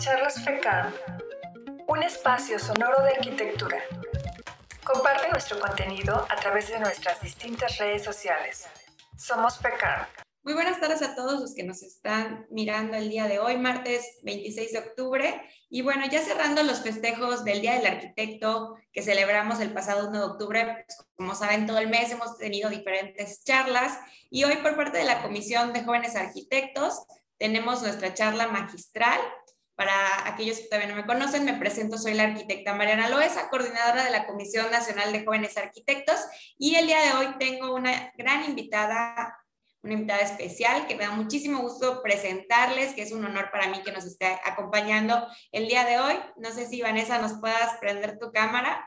Charlas FECAM, un espacio sonoro de arquitectura. Comparte nuestro contenido a través de nuestras distintas redes sociales. Somos FECAM. Muy buenas tardes a todos los que nos están mirando el día de hoy, martes 26 de octubre. Y bueno, ya cerrando los festejos del Día del Arquitecto que celebramos el pasado 1 de octubre, pues, como saben, todo el mes hemos tenido diferentes charlas y hoy por parte de la Comisión de Jóvenes Arquitectos tenemos nuestra charla magistral. Para aquellos que todavía no me conocen, me presento, soy la arquitecta Mariana Loesa, coordinadora de la Comisión Nacional de Jóvenes Arquitectos y el día de hoy tengo una gran invitada una invitada especial que me da muchísimo gusto presentarles, que es un honor para mí que nos esté acompañando el día de hoy. No sé si Vanessa nos puedas prender tu cámara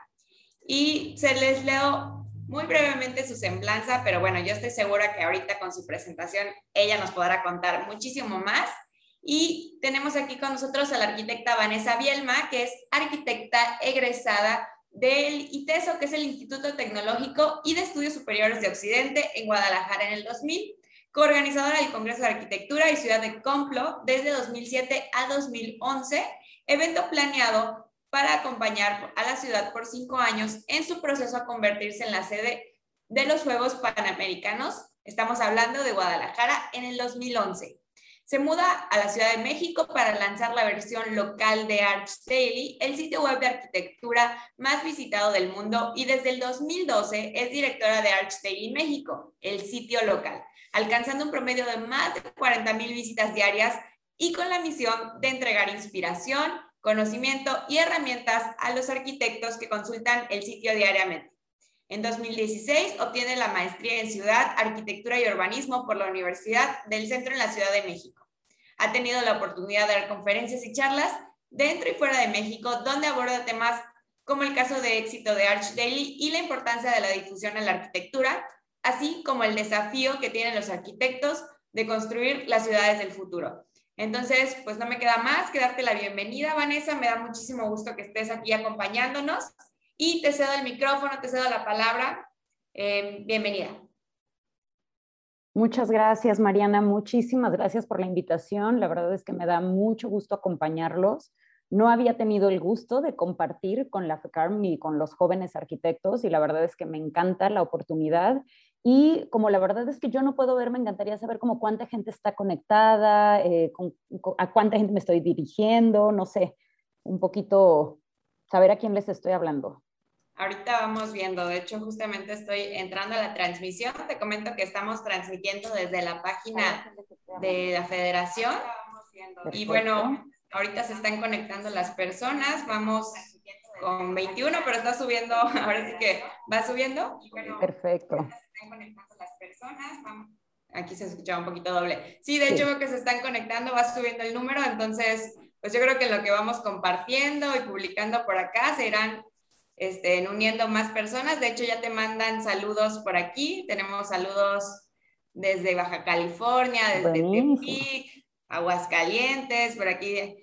y se les leo muy brevemente su semblanza, pero bueno, yo estoy segura que ahorita con su presentación ella nos podrá contar muchísimo más. Y tenemos aquí con nosotros a la arquitecta Vanessa Bielma, que es arquitecta egresada del ITESO, que es el Instituto Tecnológico y de Estudios Superiores de Occidente en Guadalajara en el 2000 coorganizadora del Congreso de Arquitectura y Ciudad de Complo desde 2007 a 2011, evento planeado para acompañar a la ciudad por cinco años en su proceso a convertirse en la sede de los Juegos Panamericanos. Estamos hablando de Guadalajara en el 2011. Se muda a la Ciudad de México para lanzar la versión local de Arch Daily, el sitio web de arquitectura más visitado del mundo, y desde el 2012 es directora de Arch Daily México, el sitio local alcanzando un promedio de más de 40 mil visitas diarias y con la misión de entregar inspiración, conocimiento y herramientas a los arquitectos que consultan el sitio diariamente. En 2016 obtiene la maestría en Ciudad, Arquitectura y Urbanismo por la Universidad del Centro en la Ciudad de México. Ha tenido la oportunidad de dar conferencias y charlas dentro y fuera de México, donde aborda temas como el caso de éxito de Arch Daily y la importancia de la difusión en la arquitectura, así como el desafío que tienen los arquitectos de construir las ciudades del futuro. Entonces, pues no me queda más que darte la bienvenida, Vanessa. Me da muchísimo gusto que estés aquí acompañándonos y te cedo el micrófono, te cedo la palabra. Eh, bienvenida. Muchas gracias, Mariana. Muchísimas gracias por la invitación. La verdad es que me da mucho gusto acompañarlos. No había tenido el gusto de compartir con la FECARM y con los jóvenes arquitectos y la verdad es que me encanta la oportunidad y como la verdad es que yo no puedo ver, me encantaría saber como cuánta gente está conectada, eh, a cuánta gente me estoy dirigiendo, no sé, un poquito saber a quién les estoy hablando. Ahorita vamos viendo, de hecho justamente estoy entrando a la transmisión, te comento que estamos transmitiendo desde la página de la federación y bueno, ahorita se están conectando las personas, vamos con 21, pero está subiendo, ahora sí que va subiendo. Perfecto. Se están conectando las personas. Aquí se escuchaba un poquito doble. Sí, de hecho veo que se están conectando, va subiendo el número, entonces, pues yo creo que lo que vamos compartiendo y publicando por acá se irán este, uniendo más personas. De hecho, ya te mandan saludos por aquí. Tenemos saludos desde Baja California, desde Tepic, Aguascalientes, por aquí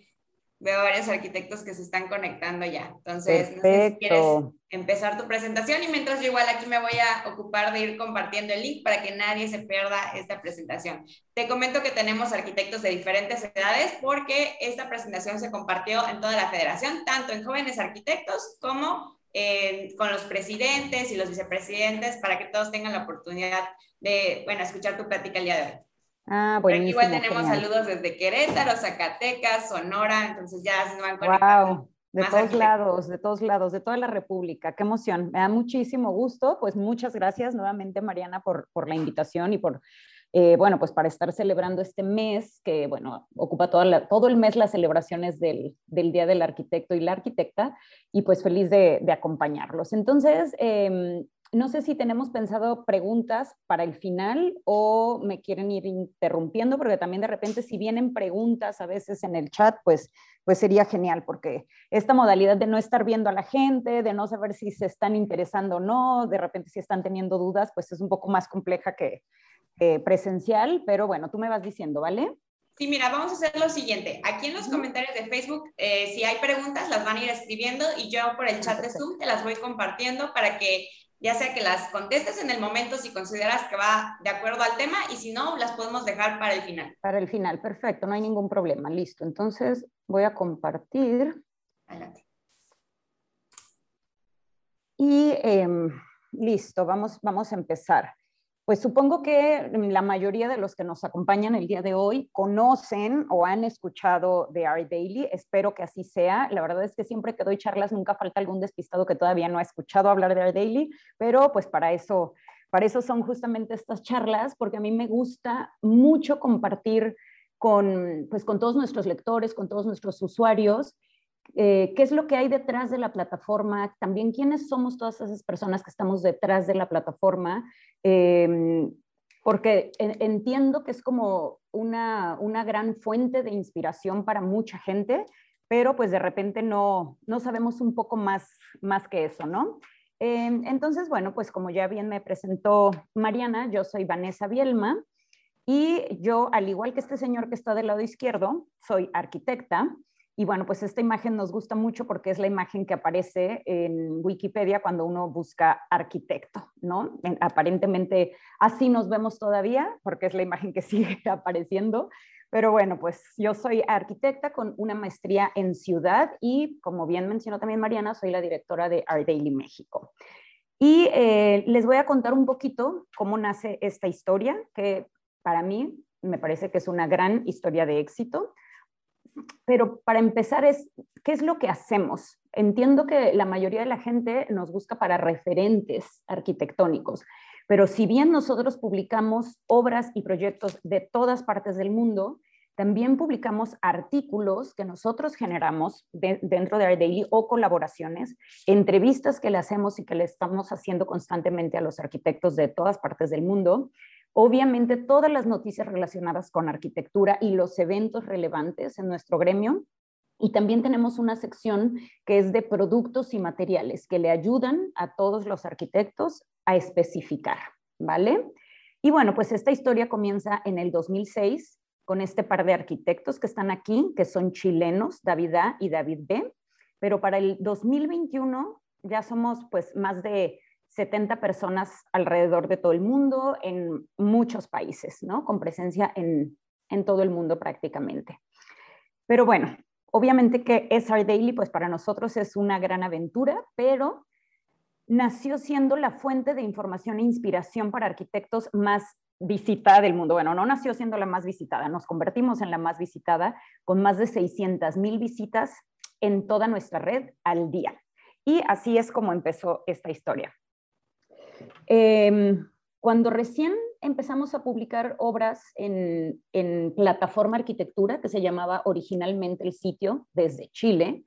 veo varios arquitectos que se están conectando ya. Entonces, no sé si quieres empezar tu presentación y mientras yo igual aquí me voy a ocupar de ir compartiendo el link para que nadie se pierda esta presentación. Te comento que tenemos arquitectos de diferentes edades porque esta presentación se compartió en toda la federación, tanto en jóvenes arquitectos como con los presidentes y los vicepresidentes para que todos tengan la oportunidad de, bueno, escuchar tu plática el día de hoy. Ah, bueno. Igual tenemos saludos desde Querétaro, Zacatecas, Sonora, entonces ya se van conectando. Wow. De todos lados, de todos lados, de toda la República. Qué emoción. Me da muchísimo gusto. Pues muchas gracias nuevamente, Mariana, por, por la invitación y por, eh, bueno, pues para estar celebrando este mes que, bueno, ocupa toda todo el mes las celebraciones del, del, Día del Arquitecto y la Arquitecta y pues feliz de, de acompañarlos. Entonces, eh, no sé si tenemos pensado preguntas para el final o me quieren ir interrumpiendo, porque también de repente si vienen preguntas a veces en el chat, pues, pues sería genial, porque esta modalidad de no estar viendo a la gente, de no saber si se están interesando o no, de repente si están teniendo dudas, pues es un poco más compleja que presencial, pero bueno, tú me vas diciendo, ¿vale? Sí, mira, vamos a hacer lo siguiente. Aquí en los comentarios de Facebook, eh, si hay preguntas, las van a ir escribiendo y yo por el chat de Zoom te las voy compartiendo para que ya sea que las contestes en el momento si consideras que va de acuerdo al tema y si no, las podemos dejar para el final. Para el final, perfecto, no hay ningún problema, listo. Entonces voy a compartir. Adelante. Y em, listo, vamos, vamos a empezar. Pues supongo que la mayoría de los que nos acompañan el día de hoy conocen o han escuchado de Art Daily. Espero que así sea. La verdad es que siempre que doy charlas nunca falta algún despistado que todavía no ha escuchado hablar de Art Daily, pero pues para eso, para eso son justamente estas charlas, porque a mí me gusta mucho compartir con, pues, con todos nuestros lectores, con todos nuestros usuarios, eh, qué es lo que hay detrás de la plataforma, también quiénes somos todas esas personas que estamos detrás de la plataforma, em, porque entiendo que es como una, una, gran fuente de inspiración para mucha gente, pero pues de repente no, no sabemos un poco más, más que eso, ¿no? Em, entonces, bueno, pues como ya bien me presentó Mariana, yo soy Vanessa Bielma y yo, al igual que este señor que está del lado izquierdo, soy arquitecta. Y bueno, pues esta imagen nos gusta mucho porque es la imagen que aparece en Wikipedia cuando uno busca arquitecto, ¿no? Aparentemente así nos vemos todavía porque es la imagen que sigue apareciendo. Pero bueno, pues yo soy arquitecta con una maestría en ciudad y como bien mencionó también Mariana, soy la directora de Art Daily México. Y eh, les voy a contar un poquito cómo nace esta historia, que para mí me parece que es una gran historia de éxito pero para empezar es, ¿qué es lo que hacemos? Entiendo que la mayoría de la gente nos busca para referentes arquitectónicos, pero si bien nosotros publicamos obras y proyectos de todas partes del mundo, también publicamos artículos que nosotros generamos dentro de Our Daily o colaboraciones, entrevistas que le hacemos y que le estamos haciendo constantemente a los arquitectos de todas partes del mundo Obviamente todas las noticias relacionadas con arquitectura y los eventos relevantes en nuestro gremio. Y también tenemos una sección que es de productos y materiales que le ayudan a todos los arquitectos a especificar, ¿vale? Y bueno, pues esta historia comienza en el 2006 con este par de arquitectos que están aquí, que son chilenos, David A y David B. Pero para el 2021 ya somos pues más de 70 personas alrededor de todo el mundo, en muchos países, ¿no? Con presencia en, todo el mundo prácticamente. Pero bueno, obviamente que SR Daily, pues para nosotros es una gran aventura, pero nació siendo la fuente de información e inspiración para arquitectos más visitada del mundo. Bueno, no nació siendo la más visitada, nos convertimos en la más visitada con más de 600 mil visitas en toda nuestra red al día. Y así es como empezó esta historia. Em, cuando recién empezamos a publicar obras en, en, plataforma arquitectura, que se llamaba originalmente el sitio desde Chile,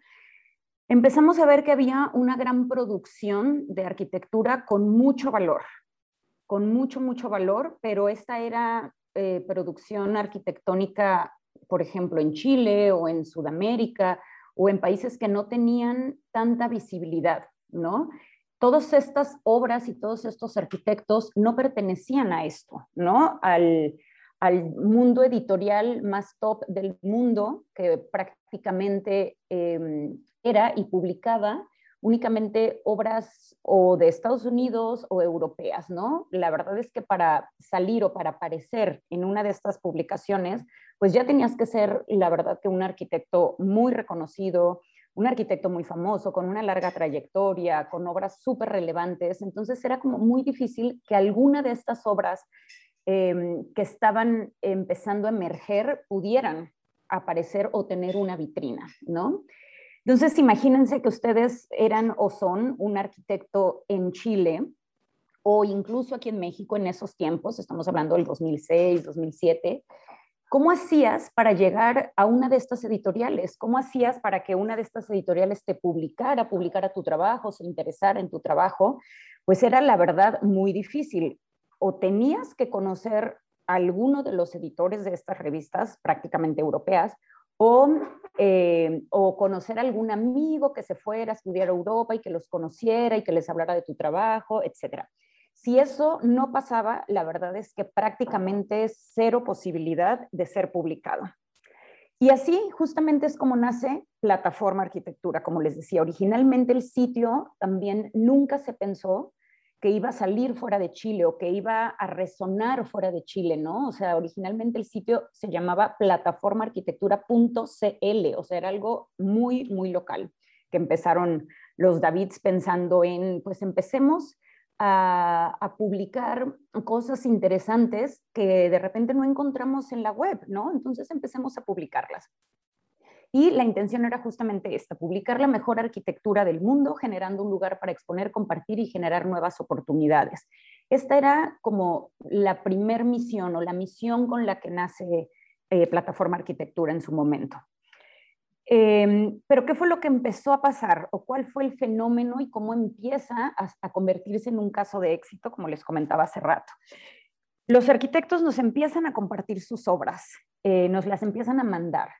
empezamos a ver que había una gran producción de arquitectura con mucho valor, con mucho, mucho valor, pero esta era eh, producción arquitectónica, por ejemplo, en Chile o en Sudamérica o en países que no tenían tanta visibilidad, ¿no? Todas estas obras y todos estos arquitectos no pertenecían a esto, ¿no? Al, mundo editorial más top del mundo, que prácticamente em, era y publicaba únicamente obras o de Estados Unidos o europeas, ¿no? La verdad es que para salir o para aparecer en una de estas publicaciones, pues ya tenías que ser, la verdad, que un arquitecto muy reconocido, un arquitecto muy famoso, con una larga trayectoria, con obras súper relevantes. Entonces era como muy difícil que alguna de estas obras em, que estaban empezando a emerger pudieran aparecer o tener una vitrina, ¿no? Entonces, imagínense que ustedes eran o son un arquitecto en Chile o incluso aquí en México en esos tiempos, estamos hablando del 2006, 2007, ¿Cómo hacías para llegar a una de estas editoriales? ¿Cómo hacías para que una de estas editoriales te publicara, publicara tu trabajo, se interesara en tu trabajo? Pues era la verdad muy difícil. O tenías que conocer a alguno de los editores de estas revistas prácticamente europeas, o, eh, o, conocer a algún amigo que se fuera a estudiar a Europa y que los conociera y que les hablara de tu trabajo, etcétera. Si eso no pasaba, la verdad es que prácticamente es cero posibilidad de ser publicado. Y así justamente es como nace Plataforma Arquitectura, como les decía, originalmente el sitio también nunca se pensó que iba a salir fuera de Chile o que iba a resonar fuera de Chile, ¿no? O sea, originalmente el sitio se llamaba plataformaarquitectura.cl, o sea, era algo muy, muy local, que empezaron los Davids pensando en, pues empecemos a, publicar cosas interesantes que de repente no encontramos en la web, ¿no? Entonces empecemos a publicarlas. Y la intención era justamente esta, publicar la mejor arquitectura del mundo, generando un lugar para exponer, compartir y generar nuevas oportunidades. Esta era como la primer misión o la misión con la que nace eh, Plataforma Arquitectura en su momento. Eh, pero ¿qué fue lo que empezó a pasar o cuál fue el fenómeno y cómo empieza a, convertirse en un caso de éxito, como les comentaba hace rato? Los arquitectos nos empiezan a compartir sus obras, eh, nos las empiezan a mandar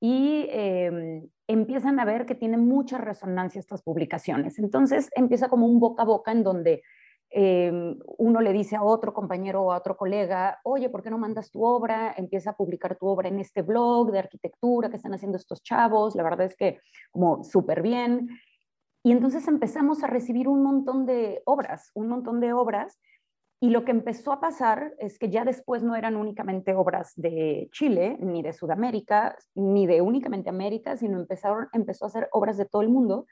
y eh, empiezan a ver que tienen mucha resonancia estas publicaciones. Entonces empieza como un boca a boca en donde eh, uno le dice a otro compañero o a otro colega, oye, ¿por qué no mandas tu obra? Empieza a publicar tu obra en este blog de arquitectura que están haciendo estos chavos. La verdad es que como súper bien. Y entonces empezamos a recibir un montón de obras, un montón de obras y lo que empezó a pasar es que ya después no eran únicamente obras de Chile, ni de Sudamérica, ni de únicamente América, sino empezaron, empezó a hacer obras de todo el mundo.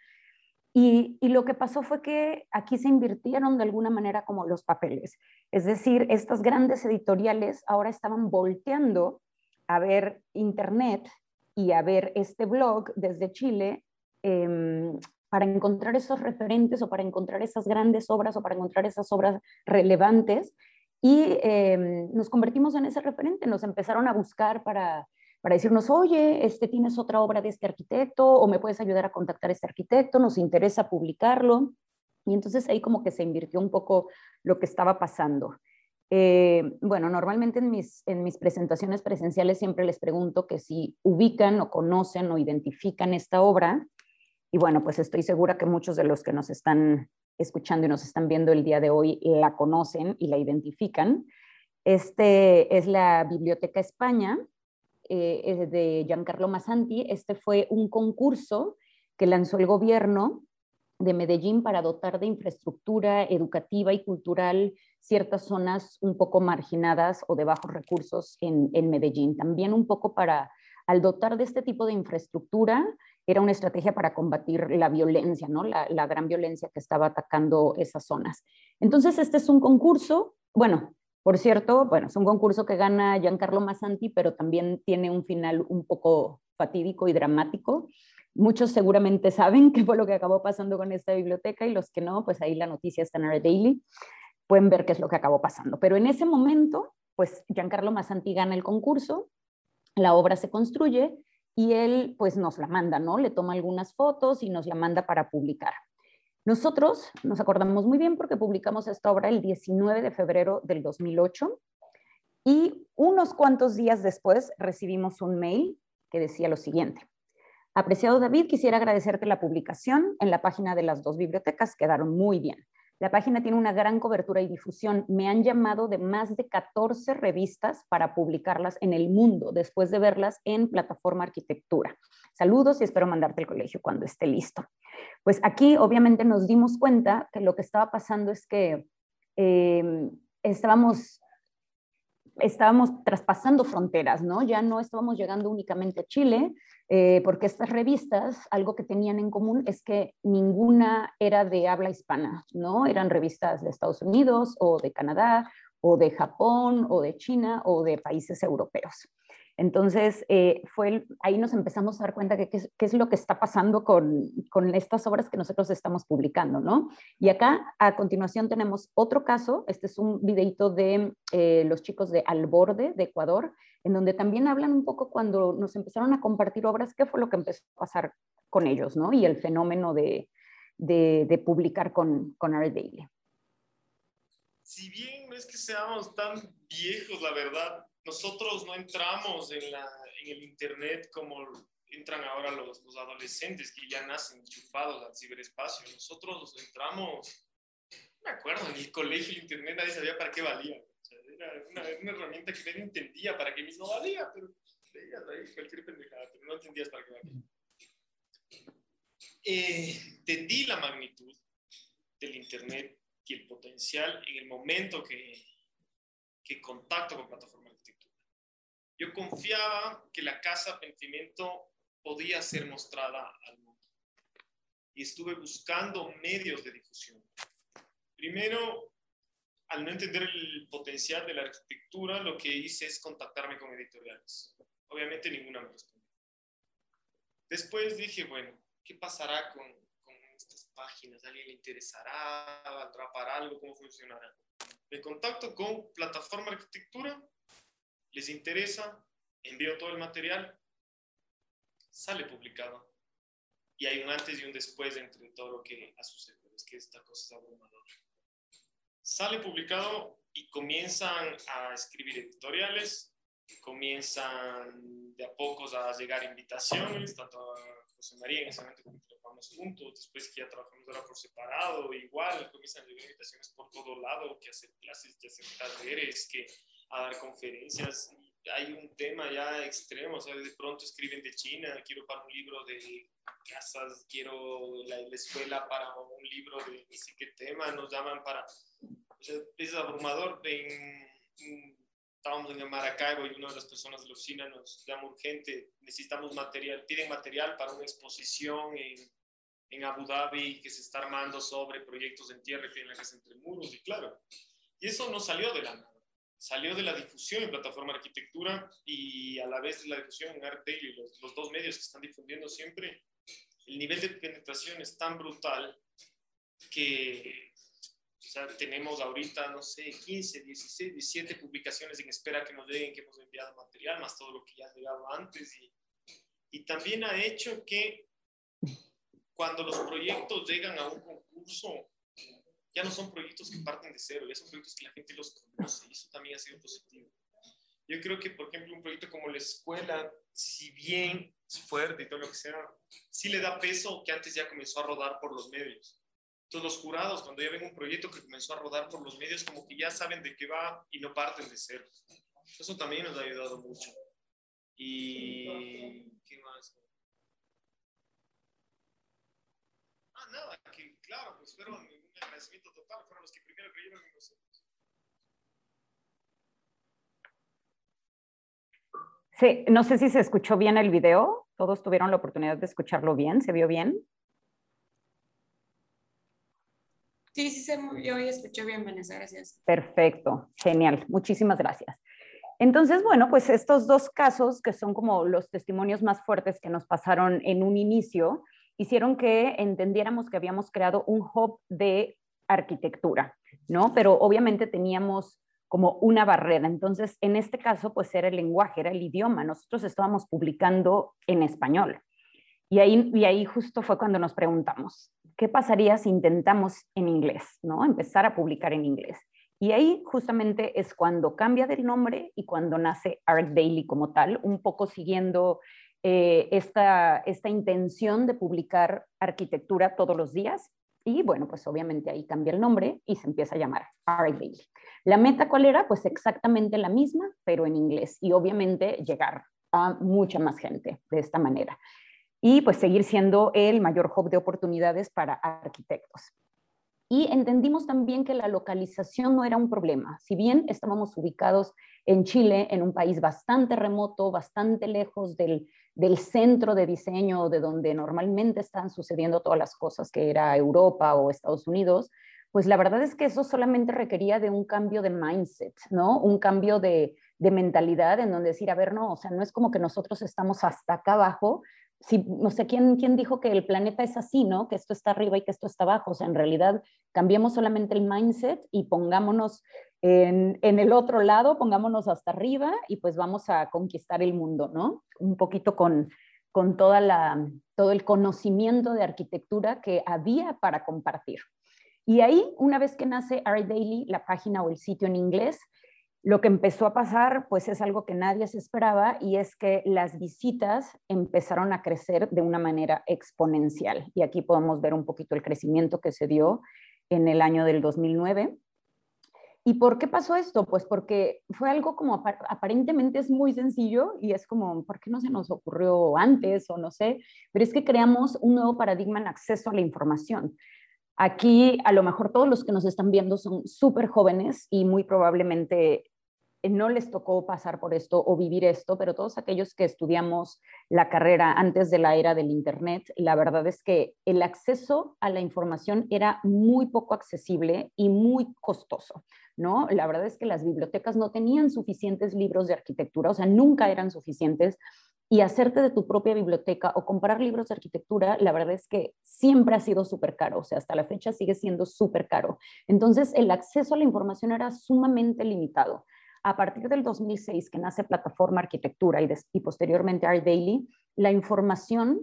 Y, lo que pasó fue que aquí se invirtieron de alguna manera como los papeles. Es decir, estas grandes editoriales ahora estaban volteando a ver Internet y a ver este blog desde Chile eh, para encontrar esos referentes o para encontrar esas grandes obras o para encontrar esas obras relevantes y eh, nos convertimos en ese referente, nos empezaron a buscar para, para decirnos, oye, este, tienes otra obra de este arquitecto o me puedes ayudar a contactar a este arquitecto, nos interesa publicarlo. Y entonces ahí como que se invirtió un poco lo que estaba pasando. Eh, bueno, normalmente en mis, en mis presentaciones presenciales siempre les pregunto que si ubican o conocen o identifican esta obra y bueno, pues estoy segura que muchos de los que nos están escuchando y nos están viendo el día de hoy la conocen y la identifican. Este es la Biblioteca España eh, de Giancarlo Massanti. Este fue un concurso que lanzó el gobierno de Medellín para dotar de infraestructura educativa y cultural ciertas zonas un poco marginadas o de bajos recursos en, en Medellín. También un poco para, al dotar de este tipo de infraestructura, era una estrategia para combatir la violencia, ¿no? La, la, gran violencia que estaba atacando esas zonas. Entonces, este es un concurso, bueno, por cierto, bueno, es un concurso que gana Giancarlo Massanti, pero también tiene un final un poco fatídico y dramático. Muchos seguramente saben qué fue lo que acabó pasando con esta biblioteca y los que no, pues ahí la noticia está en Our Daily, pueden ver qué es lo que acabó pasando. Pero en ese momento, pues Giancarlo Massanti gana el concurso, la obra se construye y él pues nos la manda, ¿no? Le toma algunas fotos y nos la manda para publicar. Nosotros nos acordamos muy bien porque publicamos esta obra el 19 de febrero del 2008 y unos cuantos días después recibimos un mail que decía lo siguiente. Apreciado David, quisiera agradecerte la publicación en la página de las dos bibliotecas, quedaron muy bien. La página tiene una gran cobertura y difusión. Me han llamado de más de 14 revistas para publicarlas en el mundo, después de verlas en plataforma arquitectura. Saludos y espero mandarte el colegio cuando esté listo. Pues aquí obviamente nos dimos cuenta que lo que estaba pasando es que eh, estábamos estábamos traspasando fronteras, ¿no? Ya no estábamos llegando únicamente a Chile, eh, porque estas revistas, algo que tenían en común es que ninguna era de habla hispana, ¿no? Eran revistas de Estados Unidos o de Canadá o de Japón o de China o de países europeos. Entonces, eh, fue ahí nos empezamos a dar cuenta que qué es, lo que está pasando con, con, estas obras que nosotros estamos publicando, ¿no? Y acá, a continuación, tenemos otro caso. Este es un videito de eh, los chicos de Al Borde, de Ecuador, en donde también hablan un poco cuando nos empezaron a compartir obras, qué fue lo que empezó a pasar con ellos, ¿no? Y el fenómeno de, de, de publicar con, con Art Daily. Si bien no es que seamos tan viejos, la verdad, nosotros no entramos en, la, en el Internet como entran ahora los, los, adolescentes que ya nacen enchufados al ciberespacio. Nosotros entramos, no me acuerdo, en el colegio el Internet nadie sabía para qué valía. O sea, era una, una, herramienta que nadie entendía para qué mismo valía, pero veías ahí cualquier pendejada, pero no entendías para qué valía. Eh, entendí la magnitud del Internet y el potencial en el momento que, que contacto con plataforma de arquitectura. Yo confiaba que la casa Pentimento podía ser mostrada al mundo y estuve buscando medios de difusión. Primero, al no entender el potencial de la arquitectura, lo que hice es contactarme con editoriales. Obviamente ninguna me respondió. Después dije, bueno, ¿qué pasará con, páginas? ¿A alguien le interesará atrapar algo? ¿Cómo funcionará? Me contacto con Plataforma Arquitectura, les interesa, envío todo el material, sale publicado. Y hay un antes y un después entre todo lo que ha sucedido. Es que esta cosa es abrumadora sale publicado y comienzan a escribir editoriales, comienzan de a pocos a llegar invitaciones, tanto a José María en ese momento que trabajamos juntos, después que ya trabajamos ahora por separado, igual comienzan a llegar invitaciones por todo lado, que hacer clases, que hacer talleres, que a dar conferencias. Hay un tema ya extremo, o sea, de pronto escriben de China, quiero para un libro de casas, quiero la, la escuela para un libro de no sé qué tema, nos llaman para es abrumador. Estábamos en Maracaibo y una de las personas de la oficina nos llama urgente, necesitamos material, piden material para una exposición en, en Abu Dhabi que se está armando sobre proyectos en tierra que en la casa entre muros, y claro, y eso no salió de la nada, salió de la difusión en plataforma arquitectura y a la vez de la difusión en Art Daily, los, los dos medios que están difundiendo siempre, el nivel de penetración es tan brutal que tenemos ahorita, no sé, 15, 16, 17 publicaciones en espera que nos lleguen, que hemos enviado material, más todo lo que ya ha llegado antes. Y, y también ha hecho que cuando los proyectos llegan a un concurso, ya no son proyectos que parten de cero, ya son proyectos que la gente los conoce y eso también ha sido positivo. Yo creo que, por ejemplo, un proyecto como la escuela, si bien es fuerte y todo lo que sea, sí le da peso que antes ya comenzó a rodar por los medios. Todos los jurados, cuando ya ven un proyecto que comenzó a rodar por los medios, como que ya saben de qué va y no parten de cero. Eso también nos ha ayudado mucho. Y. ¿Qué más? Ah, nada, que claro, pues fueron un agradecimiento total, fueron los que primero creyeron en nosotros. Sí, no sé si se escuchó bien el video. ¿Todos tuvieron la oportunidad de escucharlo bien? ¿Se vio bien? Sí, sí se movió y escuchó bien, Vanessa, gracias. Perfecto, genial, muchísimas gracias. Entonces, bueno, pues estos dos casos, que son como los testimonios más fuertes que nos pasaron en un inicio, hicieron que entendiéramos que habíamos creado un hub de arquitectura, ¿no? Pero obviamente teníamos como una barrera. Entonces, en este caso, pues era el lenguaje, era el idioma. Nosotros estábamos publicando en español. Y ahí, y ahí justo fue cuando nos preguntamos, ¿qué pasaría si intentamos en inglés, ¿no? Empezar a publicar en inglés. Y ahí justamente es cuando cambia del nombre y cuando nace Art Daily como tal, un poco siguiendo eh, esta, esta intención de publicar arquitectura todos los días. Y bueno, pues obviamente ahí cambia el nombre y se empieza a llamar Art Daily. La meta cuál era? Pues exactamente la misma, pero en inglés. Y obviamente llegar a mucha más gente de esta manera y pues seguir siendo el mayor hub de oportunidades para arquitectos. Y entendimos también que la localización no era un problema. Si bien estábamos ubicados en Chile, en un país bastante remoto, bastante lejos del, del centro de diseño de donde normalmente están sucediendo todas las cosas, que era Europa o Estados Unidos, pues la verdad es que eso solamente requería de un cambio de mindset, ¿no? Un cambio de, de mentalidad en donde decir, a ver, no, o sea, no es como que nosotros estamos hasta acá abajo, si, no sé quién, quién dijo que el planeta es así, ¿no? Que esto está arriba y que esto está abajo. O sea, en realidad cambiemos solamente el mindset y pongámonos en, el otro lado, pongámonos hasta arriba y pues vamos a conquistar el mundo, ¿no? Un poquito con, con toda la, todo el conocimiento de arquitectura que había para compartir. Y ahí, una vez que nace Art Daily, la página o el sitio en inglés, lo que empezó a pasar, pues es algo que nadie se esperaba y es que las visitas empezaron a crecer de una manera exponencial. Y aquí podemos ver un poquito el crecimiento que se dio en el año del 2009. ¿Y por qué pasó esto? Pues porque fue algo como aparentemente es muy sencillo y es como, ¿por qué no se nos ocurrió antes o no sé? Pero es que creamos un nuevo paradigma en acceso a la información. Aquí a lo mejor todos los que nos están viendo son súper jóvenes y muy probablemente no les tocó pasar por esto o vivir esto, pero todos aquellos que estudiamos la carrera antes de la era del Internet, la verdad es que el acceso a la información era muy poco accesible y muy costoso, ¿no? La verdad es que las bibliotecas no tenían suficientes libros de arquitectura, o sea, nunca eran suficientes. Y hacerte de tu propia biblioteca o comprar libros de arquitectura, la verdad es que siempre ha sido súper caro, o sea, hasta la fecha sigue siendo súper caro. Entonces, el acceso a la información era sumamente limitado a partir del 2006, que nace Plataforma Arquitectura y, posteriormente Art Daily, la información,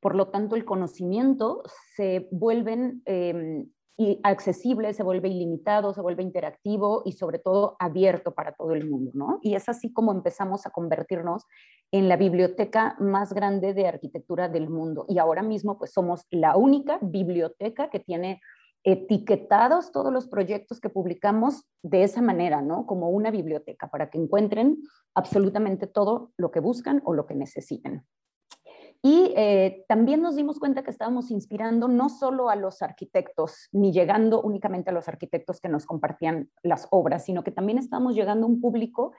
por lo tanto el conocimiento, se vuelven eh, accesibles, se vuelve ilimitado, se vuelve interactivo y sobre todo abierto para todo el mundo, ¿no? Y es así como empezamos a convertirnos en la biblioteca más grande de arquitectura del mundo. Y ahora mismo, pues somos la única biblioteca que tiene etiquetados todos los proyectos que publicamos de esa manera, ¿no? Como una biblioteca, para que encuentren absolutamente todo lo que buscan o lo que necesiten. Y eh, también nos dimos cuenta que estábamos inspirando no solo a los arquitectos, ni llegando únicamente a los arquitectos que nos compartían las obras, sino que también estábamos llegando a un público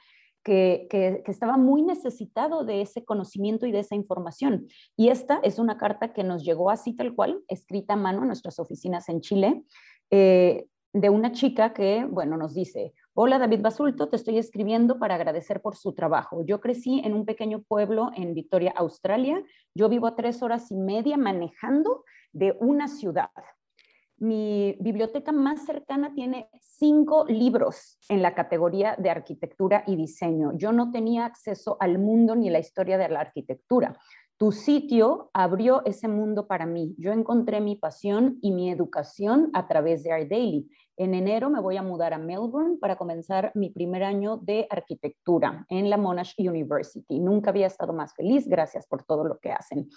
que, estaba muy necesitado de ese conocimiento y de esa información. Y esta es una carta que nos llegó así tal cual, escrita a mano en nuestras oficinas en Chile, eh, de una chica que, bueno, nos dice, hola David Basulto, te estoy escribiendo para agradecer por su trabajo. Yo crecí en un pequeño pueblo en Victoria, Australia. Yo vivo a tres horas y media manejando de una ciudad mi biblioteca más cercana tiene cinco libros en la categoría de arquitectura y diseño. Yo no tenía acceso al mundo ni la historia de la arquitectura. Tu sitio abrió ese mundo para mí. Yo encontré mi pasión y mi educación a través de Art Daily. En enero me voy a mudar a Melbourne para comenzar mi primer año de arquitectura en la Monash University. Nunca había estado más feliz. Gracias por todo lo que hacen.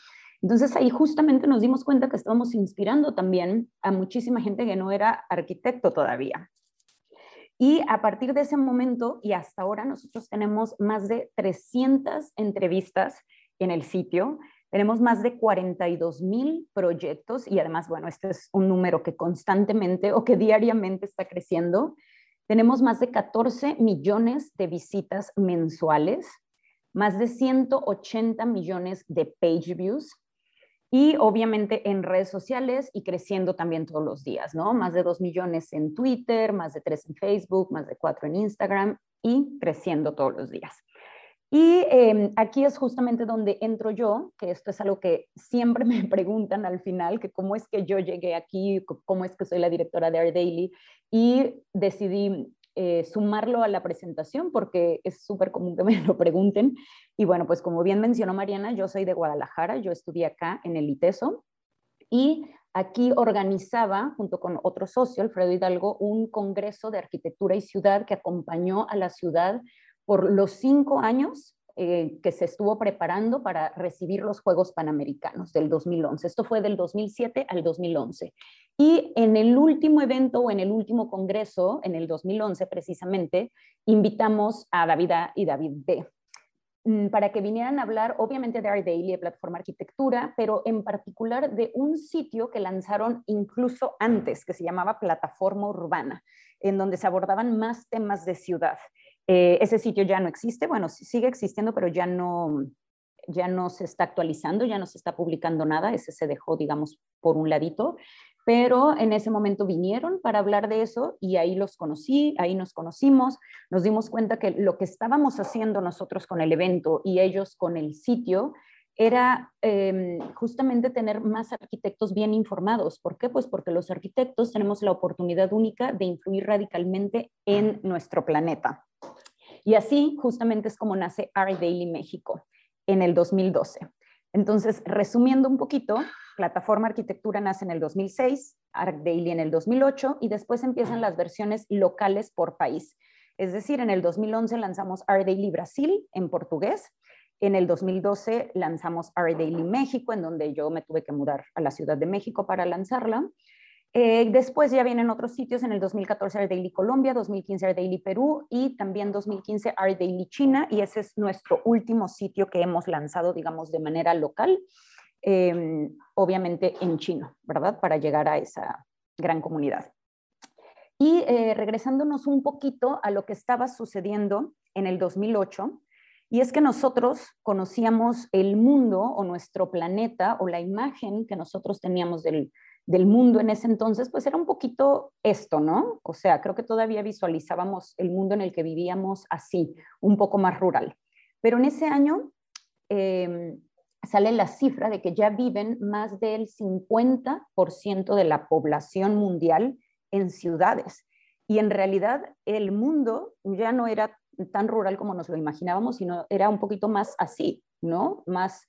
Entonces ahí justamente nos dimos cuenta que estábamos inspirando también a muchísima gente que no era arquitecto todavía. Y a partir de ese momento y hasta ahora nosotros tenemos más de 300 entrevistas en el sitio, tenemos más de 42 mil proyectos y además, bueno, este es un número que constantemente o que diariamente está creciendo. Tenemos más de 14 millones de visitas mensuales, más de 180 millones de page views, y obviamente en redes sociales y creciendo también todos los días, ¿no? Más de 2 millones en Twitter, más de 3 en Facebook, más de 4 en Instagram y creciendo todos los días. Y em, aquí es justamente donde entro yo, que esto es algo que siempre me preguntan al final, que cómo es que yo llegué aquí, cómo es que soy la directora de Air Daily, y decidí eh, sumarlo a la presentación porque es súper común que me lo pregunten. Y bueno, pues como bien mencionó Mariana, yo soy de Guadalajara, yo estudié acá en el ITESO y aquí organizaba, junto con otro socio, Alfredo Hidalgo, un congreso de arquitectura y ciudad que acompañó a la ciudad por los cinco años eh, que se estuvo preparando para recibir los Juegos Panamericanos del 2011. Esto fue del 2007 al 2011. Y en el último evento o en el último congreso, en el 2011 precisamente, invitamos a David A y David B mm, para que vinieran a hablar, obviamente, de Art Daily, de Plataforma Arquitectura, pero en particular de un sitio que lanzaron incluso antes, que se llamaba Plataforma Urbana, en donde se abordaban más temas de ciudad. Eh, ese sitio ya no existe, bueno, sigue existiendo, pero ya no, ya no se está actualizando, ya no se está publicando nada, ese se dejó, digamos, por un ladito, pero en ese momento vinieron para hablar de eso y ahí los conocí, ahí nos conocimos, nos dimos cuenta que lo que estábamos haciendo nosotros con el evento y ellos con el sitio era em, justamente tener más arquitectos bien informados. ¿Por qué? Pues porque los arquitectos tenemos la oportunidad única de influir radicalmente en nuestro planeta. Y así justamente es como nace Art Daily México en el 2012. Entonces, resumiendo un poquito, Plataforma Arquitectura nace en el 2006, Art Daily en el 2008 y después empiezan las versiones locales por país. Es decir, en el 2011 lanzamos Art Daily Brasil en portugués, en el 2012 lanzamos Art Daily México, en donde yo me tuve que mudar a la Ciudad de México para lanzarla. Eh, después ya vienen otros sitios, en el 2014 Art Daily Colombia, 2015 Art Daily Perú y también 2015 Art Daily China y ese es nuestro último sitio que hemos lanzado, digamos, de manera local, em, obviamente en chino, ¿verdad? Para llegar a esa, gran comunidad. Y eh, regresándonos un poquito a lo que estaba sucediendo en el 2008, y es que nosotros conocíamos el mundo o nuestro planeta o la imagen que nosotros teníamos del, del mundo en ese entonces, pues era un poquito esto, ¿no? O sea, creo que todavía visualizábamos el mundo en el que vivíamos así, un poco más rural. Pero en ese año em, sale la cifra de que ya viven más del 50% de la población mundial en ciudades. Y en realidad el mundo ya no era tan rural como nos lo imaginábamos, sino era un poquito más así, ¿no? Más,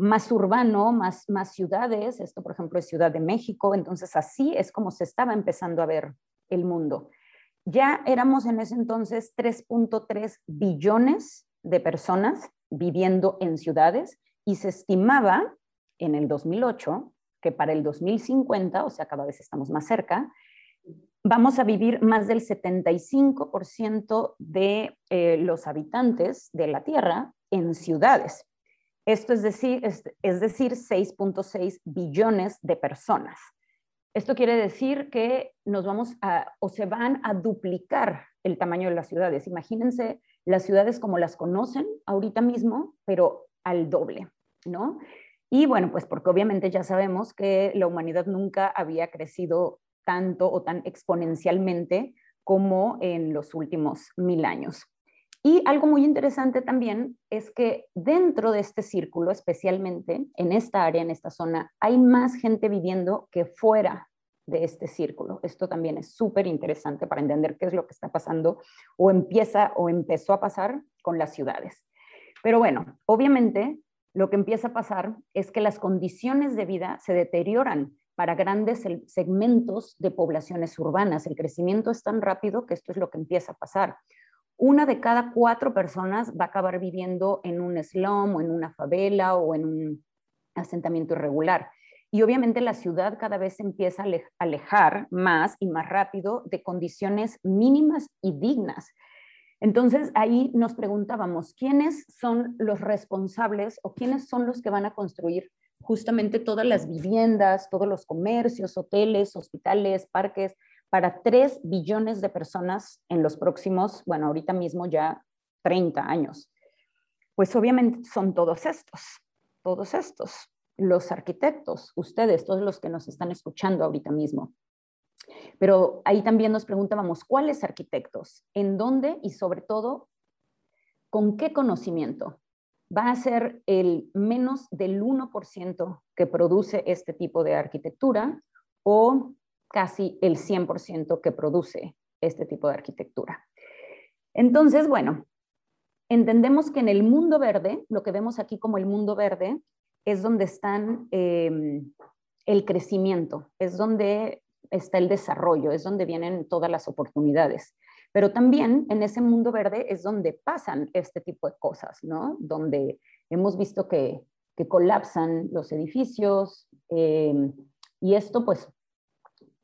más urbano, más, más ciudades. Esto, por ejemplo, es Ciudad de México. Entonces, así es como se estaba empezando a ver el mundo. Ya éramos en ese entonces 3.3 billones de personas viviendo en ciudades y se estimaba en el 2008 que para el 2050, o sea, cada vez estamos más cerca, vamos a vivir más del 75% de eh, los habitantes de la Tierra en ciudades. Esto es decir, es, es decir 6.6 billones de personas. Esto quiere decir que nos vamos a, o se van a duplicar el tamaño de las ciudades. Imagínense las ciudades como las conocen ahorita mismo, pero al doble, ¿no? Y bueno, pues porque obviamente ya sabemos que la humanidad nunca había crecido tanto o tan exponencialmente como en los últimos mil años. Y algo muy interesante también es que dentro de este círculo, especialmente en esta área, en esta zona, hay más gente viviendo que fuera de este círculo. Esto también es súper interesante para entender qué es lo que está pasando o empieza o empezó a pasar con las ciudades. Pero bueno, obviamente lo que empieza a pasar es que las condiciones de vida se deterioran para grandes segmentos de poblaciones urbanas. El crecimiento es tan rápido que esto es lo que empieza a pasar. Una de cada cuatro personas va a acabar viviendo en un slum o en una favela o en un asentamiento irregular. Y obviamente la ciudad cada vez se empieza a alejar más y más rápido de condiciones mínimas y dignas. Entonces ahí nos preguntábamos, ¿quiénes son los responsables o quiénes son los que van a construir justamente todas las viviendas, todos los comercios, hoteles, hospitales, parques, para 3 billones de personas en los próximos, bueno, ahorita mismo ya 30 años. Pues obviamente son todos estos, todos estos, los arquitectos, ustedes, todos los que nos están escuchando ahorita mismo. Pero ahí también nos preguntábamos, ¿cuáles arquitectos? ¿En dónde? Y sobre todo, ¿con qué conocimiento? va a ser el menos del 1% que produce este tipo de arquitectura o casi el 100% que produce este tipo de arquitectura. Entonces, bueno, entendemos que en el mundo verde, lo que vemos aquí como el mundo verde, es donde están em, el crecimiento, es donde está el desarrollo, es donde vienen todas las oportunidades. Pero también en ese mundo verde es donde pasan este tipo de cosas, ¿no? Donde hemos visto que, colapsan los edificios eh, y esto pues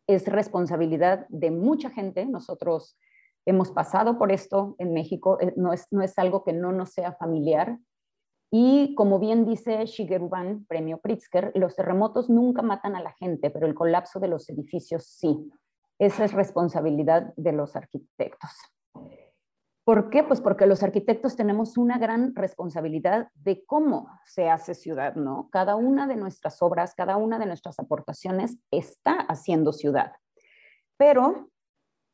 es responsabilidad de mucha gente. Nosotros hemos pasado por esto en México, eh, no es, no es algo que no nos sea familiar. Y como bien dice Shigeru Ban, premio Pritzker, los terremotos nunca matan a la gente, pero el colapso de los edificios sí. Esa es responsabilidad de los arquitectos. ¿Por qué? Pues porque los arquitectos tenemos una gran responsabilidad de cómo se hace ciudad, ¿no? Cada una de nuestras obras, cada una de nuestras aportaciones está haciendo ciudad. Pero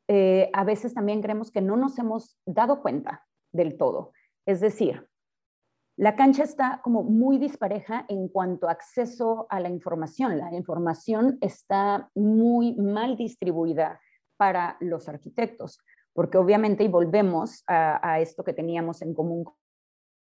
eh, a veces también creemos que no nos hemos dado cuenta del todo. Es decir, la cancha está como muy dispareja en cuanto a acceso a la información. La información está muy mal distribuida para los arquitectos, porque obviamente, y volvemos a, esto que teníamos en común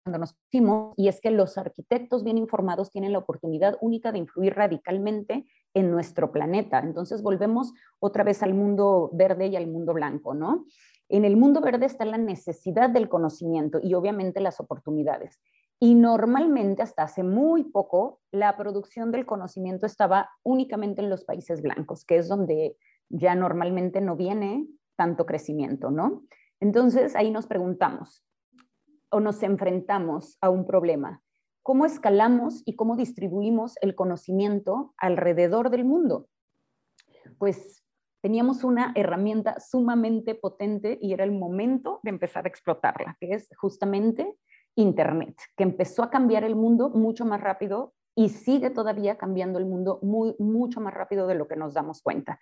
cuando nos pusimos, y es que los arquitectos bien informados tienen la oportunidad única de influir radicalmente en nuestro planeta. Entonces volvemos otra vez al mundo verde y al mundo blanco, ¿no? En el mundo verde está la necesidad del conocimiento y obviamente las oportunidades. Y normalmente, hasta hace muy poco, la producción del conocimiento estaba únicamente en los países blancos, que es donde ya normalmente no viene tanto crecimiento, ¿no? Entonces, ahí nos preguntamos o nos enfrentamos a un problema. ¿Cómo escalamos y cómo distribuimos el conocimiento alrededor del mundo? pues teníamos una herramienta sumamente potente y era el momento de empezar a explotarla, que es justamente Internet, que empezó a cambiar el mundo mucho más rápido y sigue todavía cambiando el mundo muy, mucho más rápido de lo que nos damos cuenta.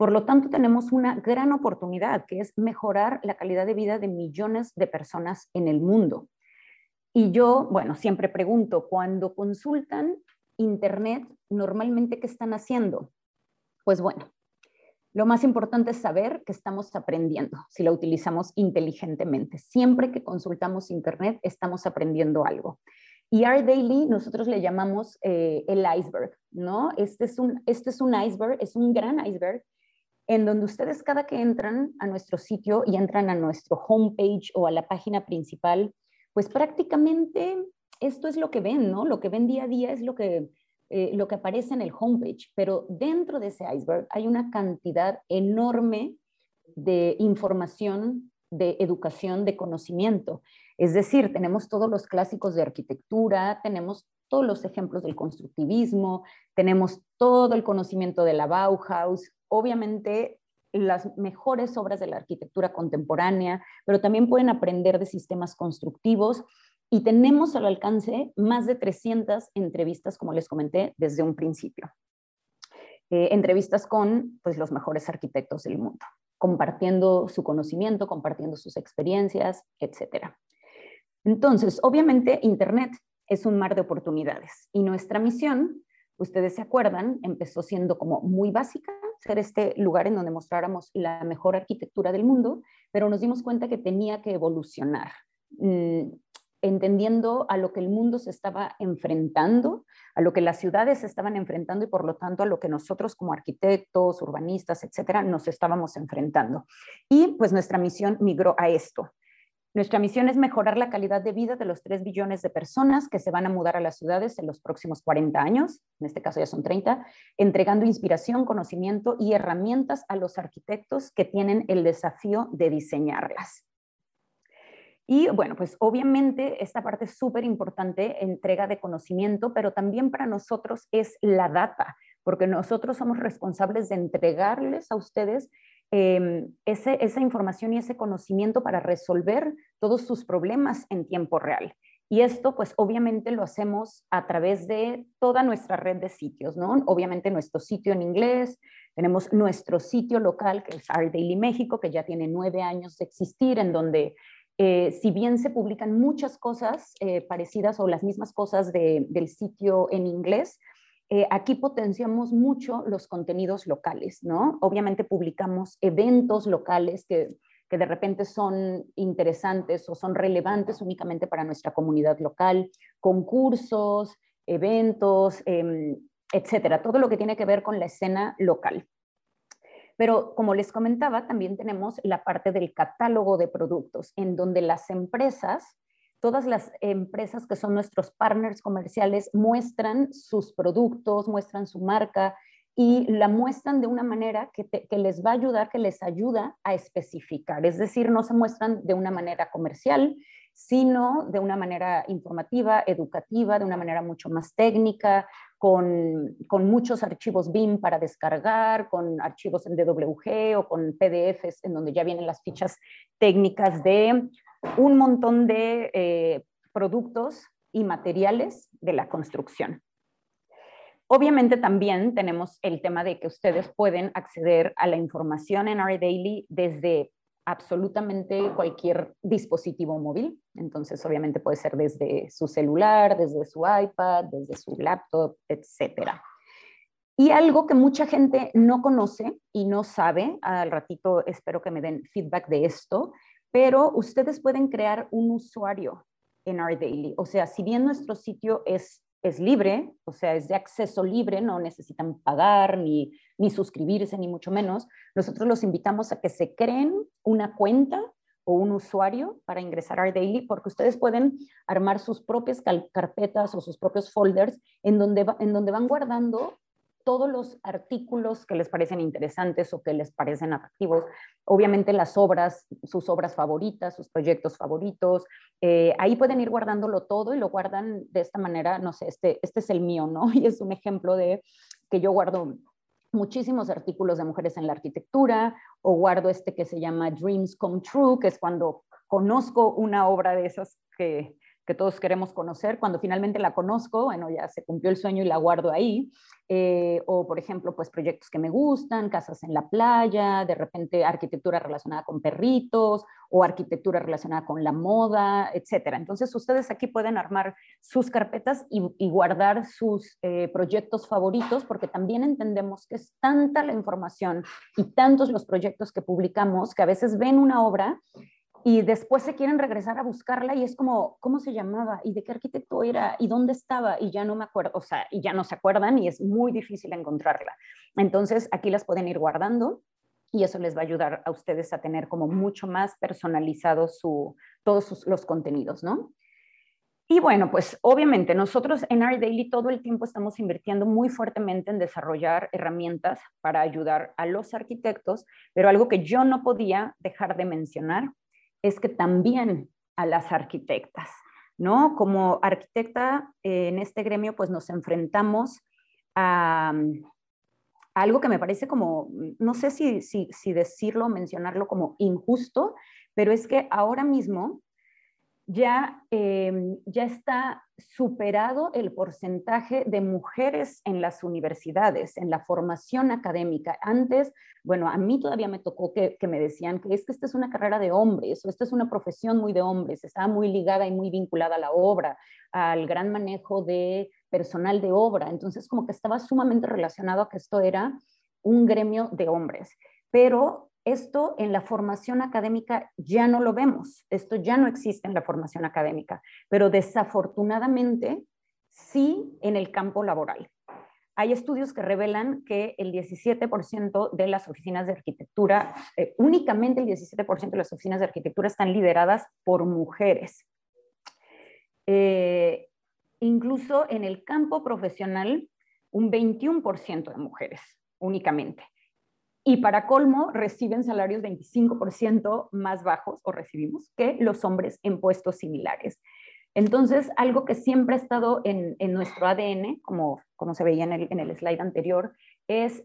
Por lo tanto, tenemos una gran oportunidad, que es mejorar la calidad de vida de millones de personas en el mundo. Y yo, bueno, siempre pregunto, cuando consultan Internet, normalmente, ¿qué están haciendo? Pues bueno, lo más importante es saber que estamos aprendiendo si lo utilizamos inteligentemente. Siempre que consultamos Internet, estamos aprendiendo algo. Y R Daily nosotros le llamamos eh, el iceberg, ¿no? Este es, un, este es un iceberg, es un gran iceberg en donde ustedes cada que entran a nuestro sitio y entran a nuestro homepage o a la página principal, pues prácticamente esto es lo que ven, ¿no? Lo que ven día a día es lo que eh, lo que aparece en el homepage, pero dentro de ese iceberg hay una cantidad enorme de información, de educación, de conocimiento. Es decir, tenemos todos los clásicos de arquitectura, tenemos todos los ejemplos del constructivismo, tenemos todo el conocimiento de la Bauhaus, obviamente las mejores obras de la arquitectura contemporánea, pero también pueden aprender de sistemas constructivos y tenemos al alcance más de 300 entrevistas, como les comenté, desde un principio. Eh, entrevistas con pues, los mejores arquitectos del mundo, compartiendo su conocimiento, compartiendo sus experiencias, etc. Entonces, obviamente, Internet es un mar de oportunidades y nuestra misión, ustedes se acuerdan, empezó siendo como muy básica, ser este lugar en donde mostráramos la mejor arquitectura del mundo, pero nos dimos cuenta que tenía que evolucionar. Mm, entendiendo a lo que el mundo se estaba enfrentando, a lo que las ciudades se estaban enfrentando y por lo tanto a lo que nosotros como arquitectos, urbanistas, etcétera, nos estábamos enfrentando. Y pues nuestra misión migró a esto. Nuestra misión es mejorar la calidad de vida de los 3 billones de personas que se van a mudar a las ciudades en los próximos 40 años, en este caso ya son 30, entregando inspiración, conocimiento y herramientas a los arquitectos que tienen el desafío de diseñarlas. Y bueno, pues obviamente esta parte es súper importante, entrega de conocimiento, pero también para nosotros es la data, porque nosotros somos responsables de entregarles a ustedes em, esa información y ese conocimiento para resolver todos sus problemas en tiempo real. Y esto, pues obviamente lo hacemos a través de toda nuestra red de sitios, ¿no? Obviamente nuestro sitio en inglés, tenemos nuestro sitio local, que es Art Daily México, que ya tiene nueve años de existir, en donde eh, si bien se publican muchas cosas eh, parecidas o las mismas cosas del sitio en inglés, eh, aquí potenciamos mucho los contenidos locales, ¿no? Obviamente publicamos eventos locales que, que de repente son interesantes o son relevantes únicamente para nuestra comunidad local, concursos, eventos, em, etcétera, todo lo que tiene que ver con la escena local. Pero como les comentaba, también tenemos la parte del catálogo de productos, en donde las empresas, todas las empresas que son nuestros partners comerciales, muestran sus productos, muestran su marca y la muestran de una manera que, les va a ayudar, que les ayuda a especificar. Es decir, no se muestran de una manera comercial, sino de una manera informativa, educativa, de una manera mucho más técnica, con, muchos archivos BIM para descargar, con archivos en DWG o con PDFs en donde ya vienen las fichas técnicas de un montón de eh, productos y materiales de la construcción. Obviamente también tenemos el tema de que ustedes pueden acceder a la información en R Daily desde absolutamente cualquier dispositivo móvil. Entonces, obviamente puede ser desde su celular, desde su iPad, desde su laptop, etc. Y algo que mucha gente no conoce y no sabe, al ratito espero que me den feedback de esto, pero ustedes pueden crear un usuario en Our Daily. O sea, si bien nuestro sitio es es libre, o sea, es de acceso libre, no necesitan pagar ni, ni suscribirse, ni mucho menos. Nosotros los invitamos a que se creen una cuenta o un usuario para ingresar a Daily, porque ustedes pueden armar sus propias carpetas o sus propios folders en donde, en donde van guardando todos los artículos que les parecen interesantes o que les parecen atractivos, obviamente las obras, sus obras favoritas, sus proyectos favoritos, eh, ahí pueden ir guardándolo todo y lo guardan de esta manera, no sé, este, este es el mío, ¿no? Y es un ejemplo de que yo guardo muchísimos artículos de mujeres en la arquitectura o guardo este que se llama Dreams Come True, que es cuando conozco una obra de esas que, que todos queremos conocer. Cuando finalmente la conozco, bueno, ya se cumplió el sueño y la guardo ahí. Eh, o, por ejemplo, pues proyectos que me gustan, casas en la playa, de repente arquitectura relacionada con perritos o arquitectura relacionada con la moda, etcétera. Entonces, ustedes aquí pueden armar sus carpetas y, guardar sus eh, proyectos favoritos, porque también entendemos que es tanta la información y tantos los proyectos que publicamos que a veces ven una obra y después se quieren regresar a buscarla y es como, ¿cómo se llamaba? ¿Y de qué arquitecto era? ¿Y dónde estaba? Y ya no me acuerdo, o sea, y ya no se acuerdan y es muy difícil encontrarla. Entonces, aquí las pueden ir guardando y eso les va a ayudar a ustedes a tener como mucho más personalizado su, todos los contenidos, ¿no? Y bueno, pues obviamente nosotros en Art Daily todo el tiempo estamos invirtiendo muy fuertemente en desarrollar herramientas para ayudar a los arquitectos, pero algo que yo no podía dejar de mencionar es que también a las arquitectas, ¿no? Como arquitecta eh, en este gremio, pues nos enfrentamos a, algo que me parece como, no sé si, si decirlo, mencionarlo como injusto, pero es que ahora mismo ya, em, ya está superado el porcentaje de mujeres en las universidades, en la formación académica. Antes, bueno, a mí todavía me tocó que, me decían que es que esta es una carrera de hombres o esta es una profesión muy de hombres, estaba muy ligada y muy vinculada a la obra, al gran manejo de personal de obra. Entonces, como que estaba sumamente relacionado a que esto era un gremio de hombres. Pero esto en la formación académica ya no lo vemos, esto ya no existe en la formación académica, pero desafortunadamente sí en el campo laboral. Hay estudios que revelan que el 17% de las oficinas de arquitectura, eh, únicamente el 17% de las oficinas de arquitectura están lideradas por mujeres. Eh, incluso en el campo profesional, un 21% de mujeres únicamente. Y para colmo, reciben salarios 25% más bajos, o recibimos, que los hombres en puestos similares. Entonces, algo que siempre ha estado en, nuestro ADN, como, como se veía en el, slide anterior, es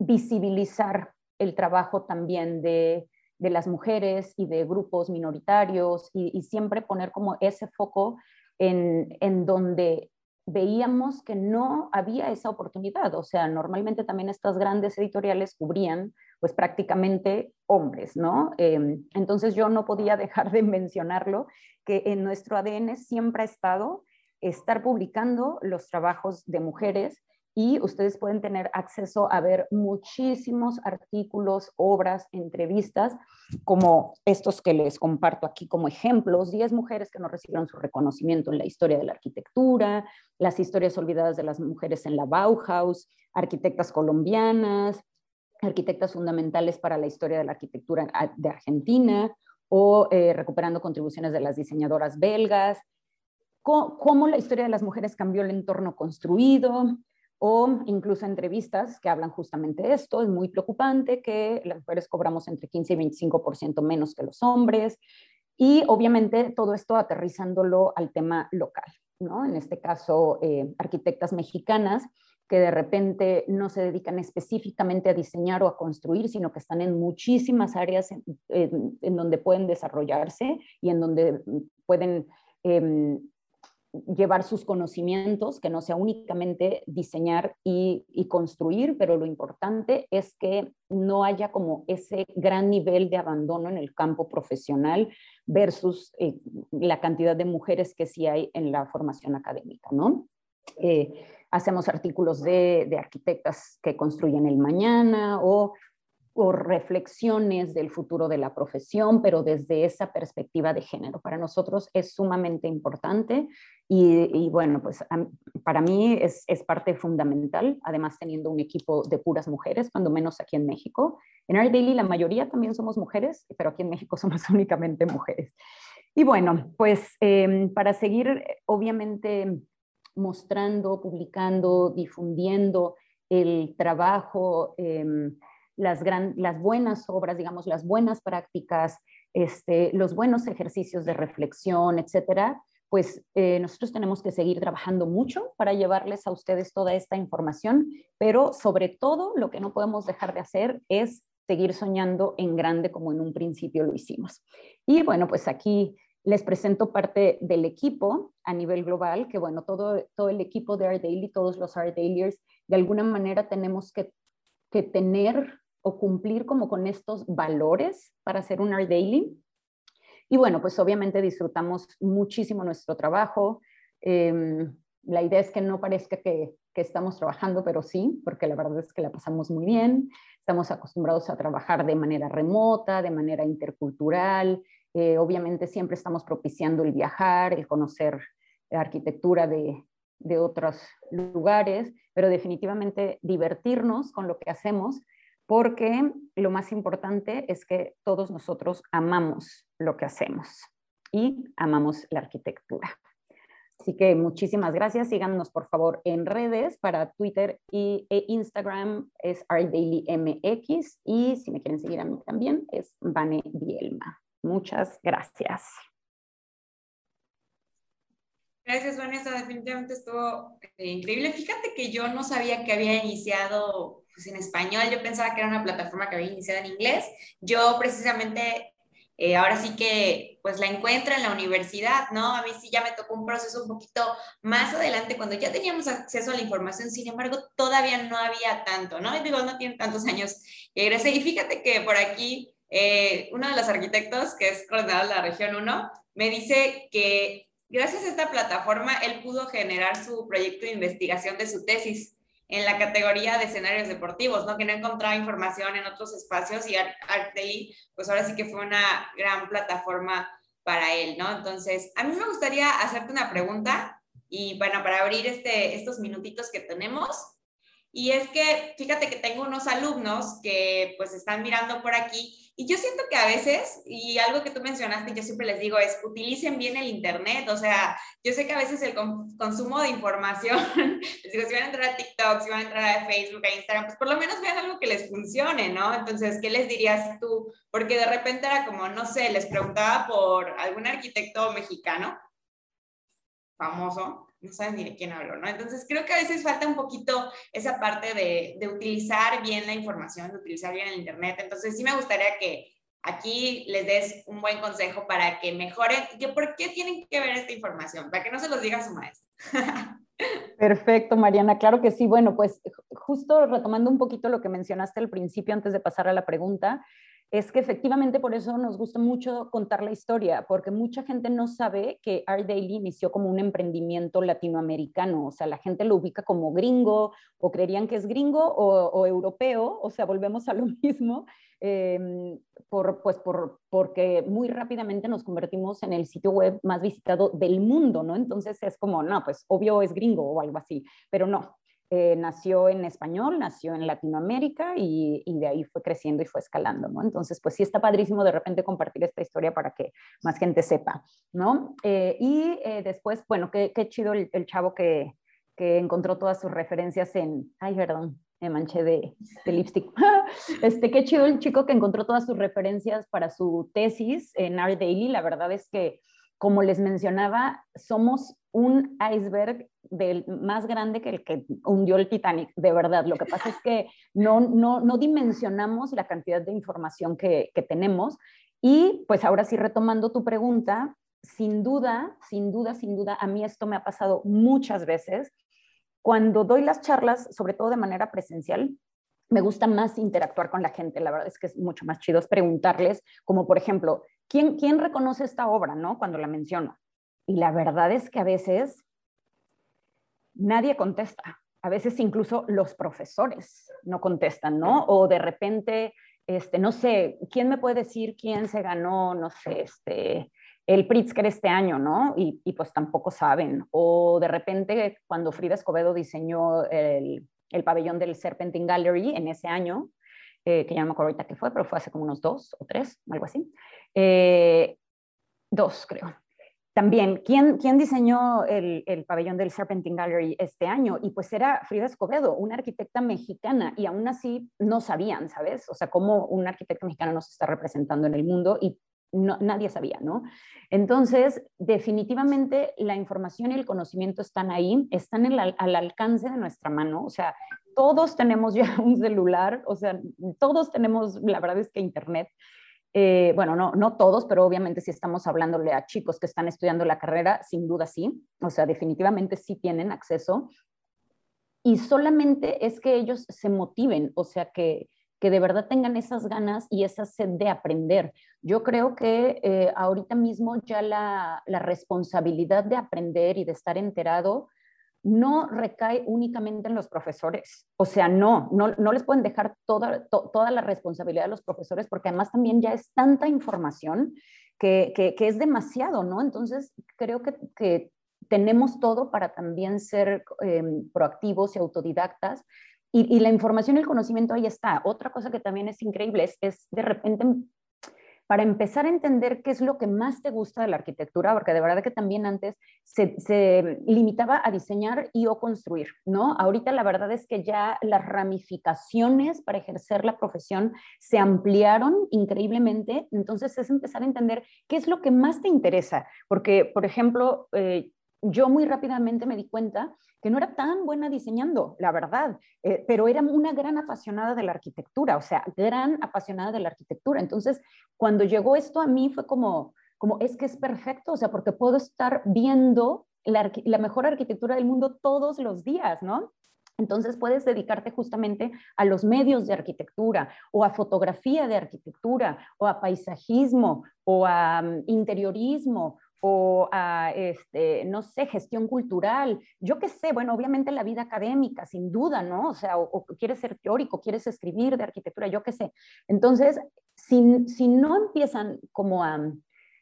visibilizar el trabajo también de, las mujeres y de grupos minoritarios y, siempre poner como ese foco en, en donde veíamos que no había esa oportunidad. O sea, normalmente también estas grandes editoriales cubrían pues prácticamente hombres, ¿no? Em, entonces yo no podía dejar de mencionarlo, que en nuestro ADN siempre ha estado estar publicando los trabajos de mujeres y ustedes pueden tener acceso a ver muchísimos artículos, obras, entrevistas, como estos que les comparto aquí como ejemplos, 10 mujeres que no recibieron su reconocimiento en la historia de la arquitectura, las historias olvidadas de las mujeres en la Bauhaus, arquitectas colombianas, arquitectas fundamentales para la historia de la arquitectura de Argentina, o eh, recuperando contribuciones de las diseñadoras belgas, cómo la historia de las mujeres cambió el entorno construido, o incluso entrevistas que hablan justamente de esto. Es muy preocupante que las mujeres cobramos entre 15 y 25% menos que los hombres y obviamente todo esto aterrizándolo al tema local, ¿no? En este caso, eh, arquitectas mexicanas que de repente no se dedican específicamente a diseñar o a construir, sino que están en muchísimas áreas en, donde pueden desarrollarse y en donde pueden em, llevar sus conocimientos, que no sea únicamente diseñar y, construir, pero lo importante es que no haya como ese gran nivel de abandono en el campo profesional versus eh, la cantidad de mujeres que sí hay en la formación académica, ¿no? Eh, hacemos artículos de, de arquitectas que construyen el mañana o o reflexiones del futuro de la profesión, pero desde esa perspectiva de género. Para nosotros es sumamente importante y, bueno, pues para mí es, es, parte fundamental, además teniendo un equipo de puras mujeres, cuando menos aquí en México. En Art Daily la mayoría también somos mujeres, pero aquí en México somos únicamente mujeres. Y bueno, pues em, para seguir obviamente mostrando, publicando, difundiendo el trabajo eh, las, las buenas obras, digamos, las buenas prácticas, este, los buenos ejercicios de reflexión, etcétera, pues eh, nosotros tenemos que seguir trabajando mucho para llevarles a ustedes toda esta información, pero sobre todo lo que no podemos dejar de hacer es seguir soñando en grande como en un principio lo hicimos. Y bueno, pues aquí les presento parte del equipo a nivel global, que bueno, todo, todo el equipo de Art Daily, todos los Art Dailyers, de alguna manera tenemos que, que tener o cumplir como con estos valores para hacer un Art Daily. Y bueno, pues obviamente disfrutamos muchísimo nuestro trabajo. Em, la idea es que no parezca que, que, estamos trabajando, pero sí, porque la verdad es que la pasamos muy bien. Estamos acostumbrados a trabajar de manera remota, de manera intercultural. Eh, obviamente siempre estamos propiciando el viajar, el conocer arquitectura de, de otros lugares, pero definitivamente divertirnos con lo que hacemos porque lo más importante es que todos nosotros amamos lo que hacemos y amamos la arquitectura. Así que muchísimas gracias. Síganos por favor en redes para Twitter y, e Instagram es RDailyMX y si me quieren seguir a mí también es Vane Bielma. Muchas gracias. Gracias, Vanessa. Definitivamente estuvo eh, increíble. Fíjate que yo no sabía que había iniciado pues, en español. Yo pensaba que era una plataforma que había iniciado en inglés. Yo precisamente eh, ahora sí que pues la encuentro en la universidad, ¿no? A mí sí ya me tocó un proceso un poquito más adelante cuando ya teníamos acceso a la información, sin embargo, todavía no había tanto, ¿no? Y digo, no tiene tantos años que egresé. Y fíjate que por aquí eh, uno de los arquitectos, que es coordinador de la región 1, me dice que gracias a esta plataforma él pudo generar su proyecto de investigación de su tesis en la categoría de escenarios deportivos, ¿no? Que no encontraba información en otros espacios y ArtDaily, pues ahora sí que fue una gran plataforma para él, ¿no? Entonces, a mí me gustaría hacerte una pregunta y bueno, para abrir este, estos minutitos que tenemos, y es que, fíjate que tengo unos alumnos que pues están mirando por aquí y yo siento que a veces, y algo que tú mencionaste, yo siempre les digo es, utilicen bien el Internet, o sea, yo sé que a veces el consumo de información, les digo, si van a entrar a TikTok, si van a entrar a Facebook, a Instagram, pues por lo menos vean algo que les funcione, ¿no? Entonces, ¿qué les dirías tú? Porque de repente era como, no sé, les preguntaba por algún arquitecto mexicano famoso, no saben ni de quién hablo, ¿no? Entonces creo que a veces falta un poquito esa parte de, de, utilizar bien la información, de utilizar bien el Internet. Entonces sí me gustaría que aquí les des un buen consejo para que mejoren. ¿Por qué tienen que ver esta información? Para que no se los diga su maestro. Perfecto, Mariana. Claro que sí. Bueno, pues justo retomando un poquito lo que mencionaste al principio antes de pasar a la pregunta, es que efectivamente por eso nos gusta mucho contar la historia, porque mucha gente no sabe que Art Daily inició como un emprendimiento latinoamericano, o sea, la gente lo ubica como gringo o creerían que es gringo o, europeo, o sea, volvemos a lo mismo, em, por, pues por, porque muy rápidamente nos convertimos en el sitio web más visitado del mundo, ¿no? Entonces es como, no, pues obvio es gringo o algo así, pero no, eh, nació en español, nació en Latinoamérica y, de ahí fue creciendo y fue escalando, ¿no? Entonces, pues sí está padrísimo de repente compartir esta historia para que más gente sepa, ¿no? Eh, y eh, después, bueno, qué, chido el, chavo que, encontró todas sus referencias en, ay, perdón, me manché de, de lipstick. este, qué chido el chico que encontró todas sus referencias para su tesis en Art Daily. La verdad es que como les mencionaba, somos un iceberg del, más grande que el que hundió el Titanic, de verdad. Lo que pasa es que no, no, no dimensionamos la cantidad de información que, que tenemos. Y pues ahora sí, retomando tu pregunta, sin duda, sin duda, sin duda, a mí esto me ha pasado muchas veces. Cuando doy las charlas, sobre todo de manera presencial, me gusta más interactuar con la gente. La verdad es que es mucho más chido preguntarles, como por ejemplo, ¿quién, ¿quién reconoce esta obra, no? Cuando la menciono. Y la verdad es que a veces nadie contesta. A veces incluso los profesores no contestan, ¿no? O de repente, este, no sé, ¿quién me puede decir quién se ganó, no sé, este, el Pritzker este año, ¿no? Y, y pues tampoco saben. O de repente, cuando Frida Escobedo diseñó el, el pabellón del Serpentine Gallery en ese año, eh, que ya no me acuerdo ahorita qué fue, pero fue hace como unos dos o tres, algo así. Eh, dos, creo. También, ¿quién, quién diseñó el, el, pabellón del Serpentine Gallery este año? Y pues era Frida Escobedo, una arquitecta mexicana, y aún así no sabían, ¿sabes? O sea, cómo un arquitecto mexicano nos está representando en el mundo y nadie sabía, ¿no? Entonces, definitivamente la información y el conocimiento están ahí, están al alcance de nuestra mano, o sea, todos tenemos ya un celular, o sea, todos tenemos, la verdad es que Internet. Eh, bueno, no, no todos, pero obviamente si estamos hablándole a chicos que están estudiando la carrera, sin duda sí, o sea, definitivamente sí tienen acceso. Y solamente es que ellos se motiven, o sea, que, que de verdad tengan esas ganas y esa sed de aprender. Yo creo que eh, ahorita mismo ya la, la, responsabilidad de aprender y de estar enterado no recae únicamente en los profesores. O sea, no, no, les pueden dejar toda, toda la responsabilidad a los profesores porque además también ya es tanta información que, que, es demasiado, ¿no? Entonces, creo que, que tenemos todo para también ser em, proactivos y autodidactas. Y, y, la información y el conocimiento ahí está. Otra cosa que también es increíble es, es de repente para empezar a entender qué es lo que más te gusta de la arquitectura, porque de verdad que también antes se, limitaba a diseñar y o construir, ¿no? Ahorita la verdad es que ya las ramificaciones para ejercer la profesión se ampliaron increíblemente, entonces es empezar a entender qué es lo que más te interesa, porque, por ejemplo, eh, yo muy rápidamente me di cuenta que no era tan buena diseñando, la verdad, eh, pero era una gran apasionada de la arquitectura, o sea, gran apasionada de la arquitectura. Entonces, cuando llegó esto a mí fue como, como es que es perfecto, o sea, porque puedo estar viendo la, mejor arquitectura del mundo todos los días, ¿no? Entonces puedes dedicarte justamente a los medios de arquitectura o a fotografía de arquitectura o a paisajismo o a mm, interiorismo o a, este, no sé, gestión cultural, yo qué sé, bueno, obviamente la vida académica, sin duda, ¿no? O sea, o, quieres ser teórico, quieres escribir de arquitectura, yo qué sé. Entonces, si, si no empiezan como a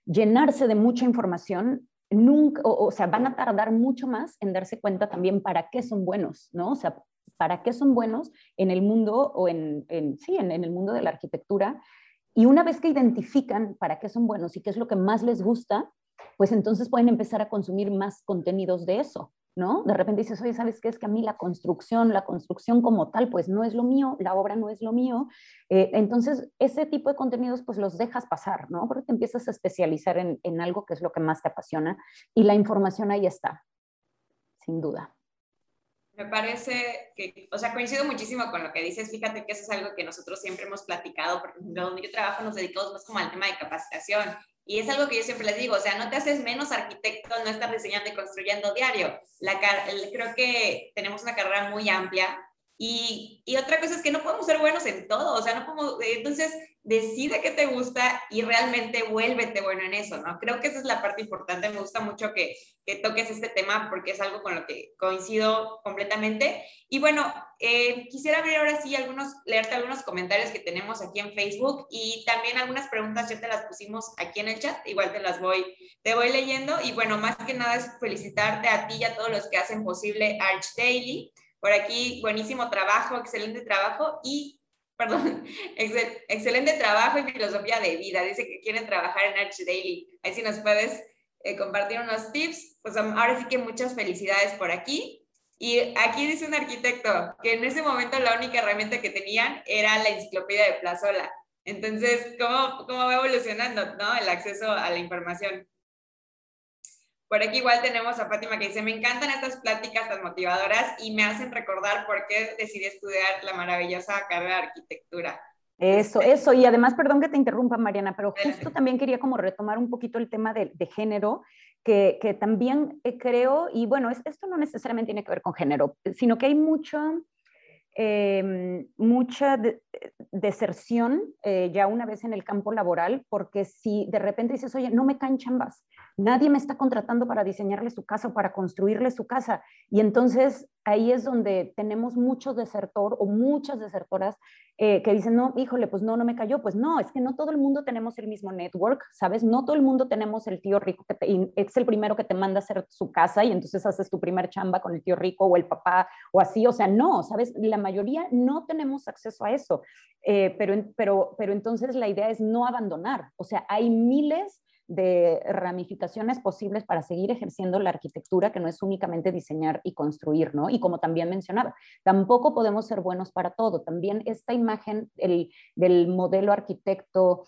llenarse de mucha información, nunca, o, sea, van a tardar mucho más en darse cuenta también para qué son buenos, ¿no? O sea, para qué son buenos en el mundo o en, en sí, en, en el mundo de la arquitectura. Y una vez que identifican para qué son buenos y qué es lo que más les gusta, pues entonces pueden empezar a consumir más contenidos de eso, ¿no? De repente dices, oye, ¿sabes qué? Es que a mí la construcción, la construcción como tal, pues no es lo mío, la obra no es lo mío. Eh, entonces, ese tipo de contenidos, pues los dejas pasar, ¿no? Porque te empiezas a especializar en, en algo que es lo que más te apasiona y la información ahí está, sin duda. Me parece que, o sea, coincido muchísimo con lo que dices. Fíjate que eso es algo que nosotros siempre hemos platicado, porque donde yo trabajo nos dedicamos más como al tema de capacitación y es algo que yo siempre les digo, o sea, no te haces menos arquitecto, no estar diseñando y construyendo diario. La, creo que tenemos una carrera muy amplia y, otra cosa es que no podemos ser buenos en todo, o sea, no podemos, entonces decide qué te gusta y realmente vuélvete bueno en eso, ¿no? Creo que esa es la parte importante, me gusta mucho que, que toques este tema porque es algo con lo que coincido completamente. Y bueno, eh, quisiera abrir ahora sí algunos, leerte algunos comentarios que tenemos aquí en Facebook y también algunas preguntas ya te las pusimos aquí en el chat, igual te las voy, te voy leyendo y bueno, más que nada es felicitarte a ti y a todos los que hacen posible Arch Daily. Por aquí, buenísimo trabajo, excelente trabajo y perdón, excelente trabajo y filosofía de vida. Dice que quieren trabajar en Arch Daily. Ahí si nos puedes eh, compartir unos tips. Pues ahora sí que muchas felicidades por aquí. Y aquí dice un arquitecto que en ese momento la única herramienta que tenían era la enciclopedia de Plazola. Entonces, ¿cómo, cómo va evolucionando ¿no? el acceso a la información? Por aquí igual tenemos a Fátima que dice, me encantan estas pláticas tan motivadoras y me hacen recordar por qué decidí estudiar la maravillosa carrera de arquitectura. Eso, este, eso. Y además, perdón que te interrumpa, Mariana, pero justo también quería como retomar un poquito el tema de, género, que, que también eh, creo, y bueno, esto no necesariamente tiene que ver con género, sino que hay mucho, em, mucha deserción eh, ya una vez en el campo laboral, porque si de repente dices, oye, no me caen chambas, Nadie me está contratando para diseñarle su casa o para construirle su casa. Y entonces ahí es donde tenemos muchos desertor o muchas desertoras eh, que dicen, no, híjole, pues no, no me cayó. Pues no, es que no todo el mundo tenemos el mismo network, ¿sabes? No todo el mundo tenemos el tío rico que es el primero que te manda a hacer su casa y entonces haces tu primer chamba con el tío rico o el papá o así. O sea, no, ¿sabes? La mayoría no tenemos acceso a eso. Eh, pero, pero, pero entonces la idea es no abandonar. O sea, hay miles de ramificaciones posibles para seguir ejerciendo la arquitectura, que no es únicamente diseñar y construir, ¿no? Y como también mencionaba, tampoco podemos ser buenos para todo. También esta imagen el, del modelo arquitecto,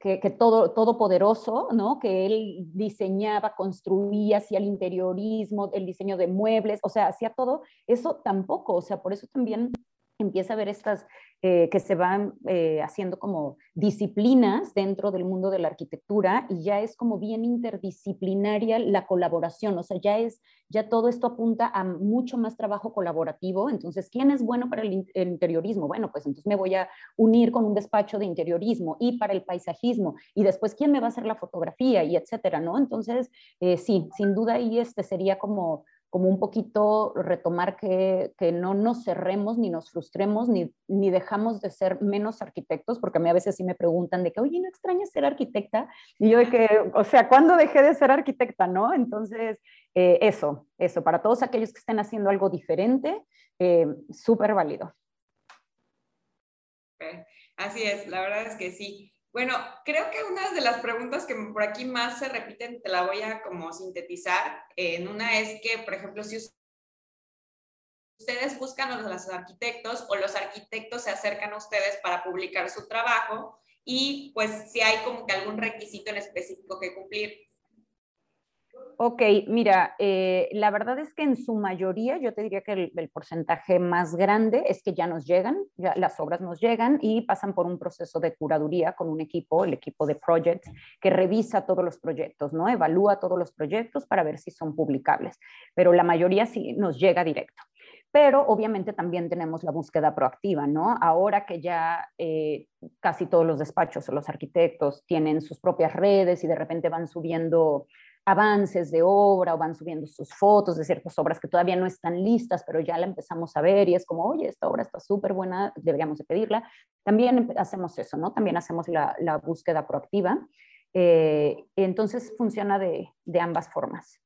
que, que, todo, todopoderoso, ¿no? Que él diseñaba, construía, hacía el interiorismo, el diseño de muebles, o sea, hacía todo, eso tampoco, o sea, por eso también empieza a ver estas eh, que se van eh, haciendo como disciplinas dentro del mundo de la arquitectura y ya es como bien interdisciplinaria la colaboración, o sea, ya es, ya todo esto apunta a mucho más trabajo colaborativo, entonces, ¿quién es bueno para el, interiorismo? Bueno, pues entonces me voy a unir con un despacho de interiorismo y para el paisajismo y después, ¿quién me va a hacer la fotografía y etcétera, ¿no? Entonces, eh, sí, sin duda ahí este sería como como un poquito retomar que, que, no nos cerremos ni nos frustremos ni, ni dejamos de ser menos arquitectos, porque a mí a veces sí me preguntan de que, oye, ¿no extrañas ser arquitecta? Y yo de que, o sea, ¿cuándo dejé de ser arquitecta, no? Entonces, eh, eso, eso, para todos aquellos que estén haciendo algo diferente, eh, súper válido. Así es, la verdad es que sí. Bueno, creo que una de las preguntas que por aquí más se repiten, te la voy a como sintetizar. En una es que, por ejemplo, si ustedes buscan a los arquitectos o los arquitectos se acercan a ustedes para publicar su trabajo y pues si hay como que algún requisito en específico que cumplir. Ok, mira, eh, la verdad es que en su mayoría, yo te diría que el, porcentaje más grande es que ya nos llegan, ya las obras nos llegan y pasan por un proceso de curaduría con un equipo, el equipo de Projects, que revisa todos los proyectos, ¿no? Evalúa todos los proyectos para ver si son publicables, pero la mayoría sí nos llega directo pero obviamente también tenemos la búsqueda proactiva, ¿no? Ahora que ya eh, casi todos los despachos o los arquitectos tienen sus propias redes y de repente van subiendo avances de obra o van subiendo sus fotos de ciertas obras que todavía no están listas, pero ya la empezamos a ver y es como, oye, esta obra está súper buena, deberíamos de pedirla. También hacemos eso, ¿no? También hacemos la, la búsqueda proactiva. Eh, entonces funciona de, de ambas formas.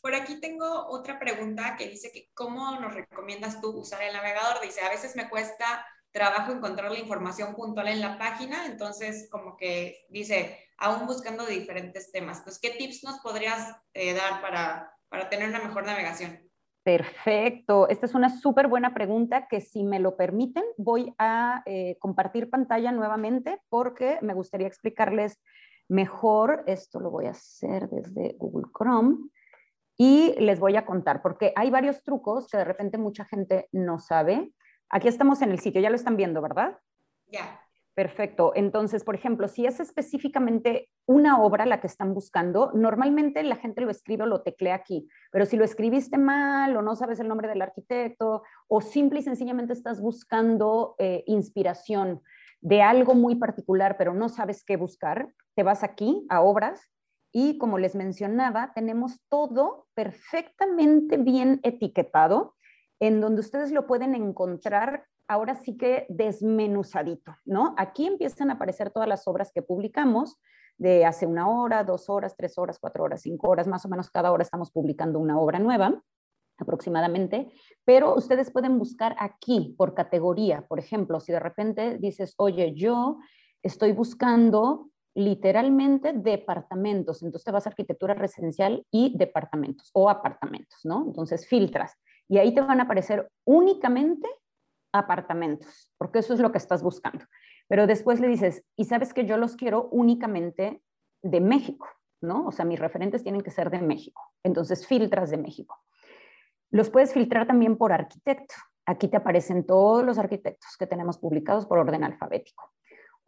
Por aquí tengo otra pregunta que dice que cómo nos recomiendas tú usar el navegador. Dice, a veces me cuesta trabajo encontrar la información puntual en la página, entonces como que dice, aún buscando diferentes temas. Entonces, ¿qué tips nos podrías eh, dar para, para tener una mejor navegación? Perfecto. Esta es una súper buena pregunta que si me lo permiten voy a eh, compartir pantalla nuevamente porque me gustaría explicarles mejor. Esto lo voy a hacer desde Google Chrome y les voy a contar porque hay varios trucos que de repente mucha gente no sabe. Aquí estamos en el sitio, ya lo están viendo, ¿verdad? Ya. Perfecto. Entonces, por ejemplo, si es específicamente una obra la que están buscando, normalmente la gente lo escribe o lo teclea aquí, pero si lo escribiste mal o no sabes el nombre del arquitecto o simple y sencillamente estás buscando eh, inspiración de algo muy particular, pero no sabes qué buscar, te vas aquí a obras y como les mencionaba, tenemos todo perfectamente bien etiquetado en donde ustedes lo pueden encontrar ahora sí que desmenuzadito, ¿no? Aquí empiezan a aparecer todas las obras que publicamos de hace una hora, dos horas, tres horas, cuatro horas, cinco horas, más o menos cada hora estamos publicando una obra nueva aproximadamente, pero ustedes pueden buscar aquí por categoría, por ejemplo, si de repente dices, oye, yo estoy buscando literalmente departamentos, entonces te vas a arquitectura residencial y departamentos o apartamentos, ¿no? Entonces filtras y ahí te van a aparecer únicamente apartamentos, porque eso es lo que estás buscando. Pero después le dices, y sabes que yo los quiero únicamente de México, ¿no? O sea, mis referentes tienen que ser de México. Entonces filtras de México. Los puedes filtrar también por arquitecto. Aquí te aparecen todos los arquitectos que tenemos publicados por orden alfabético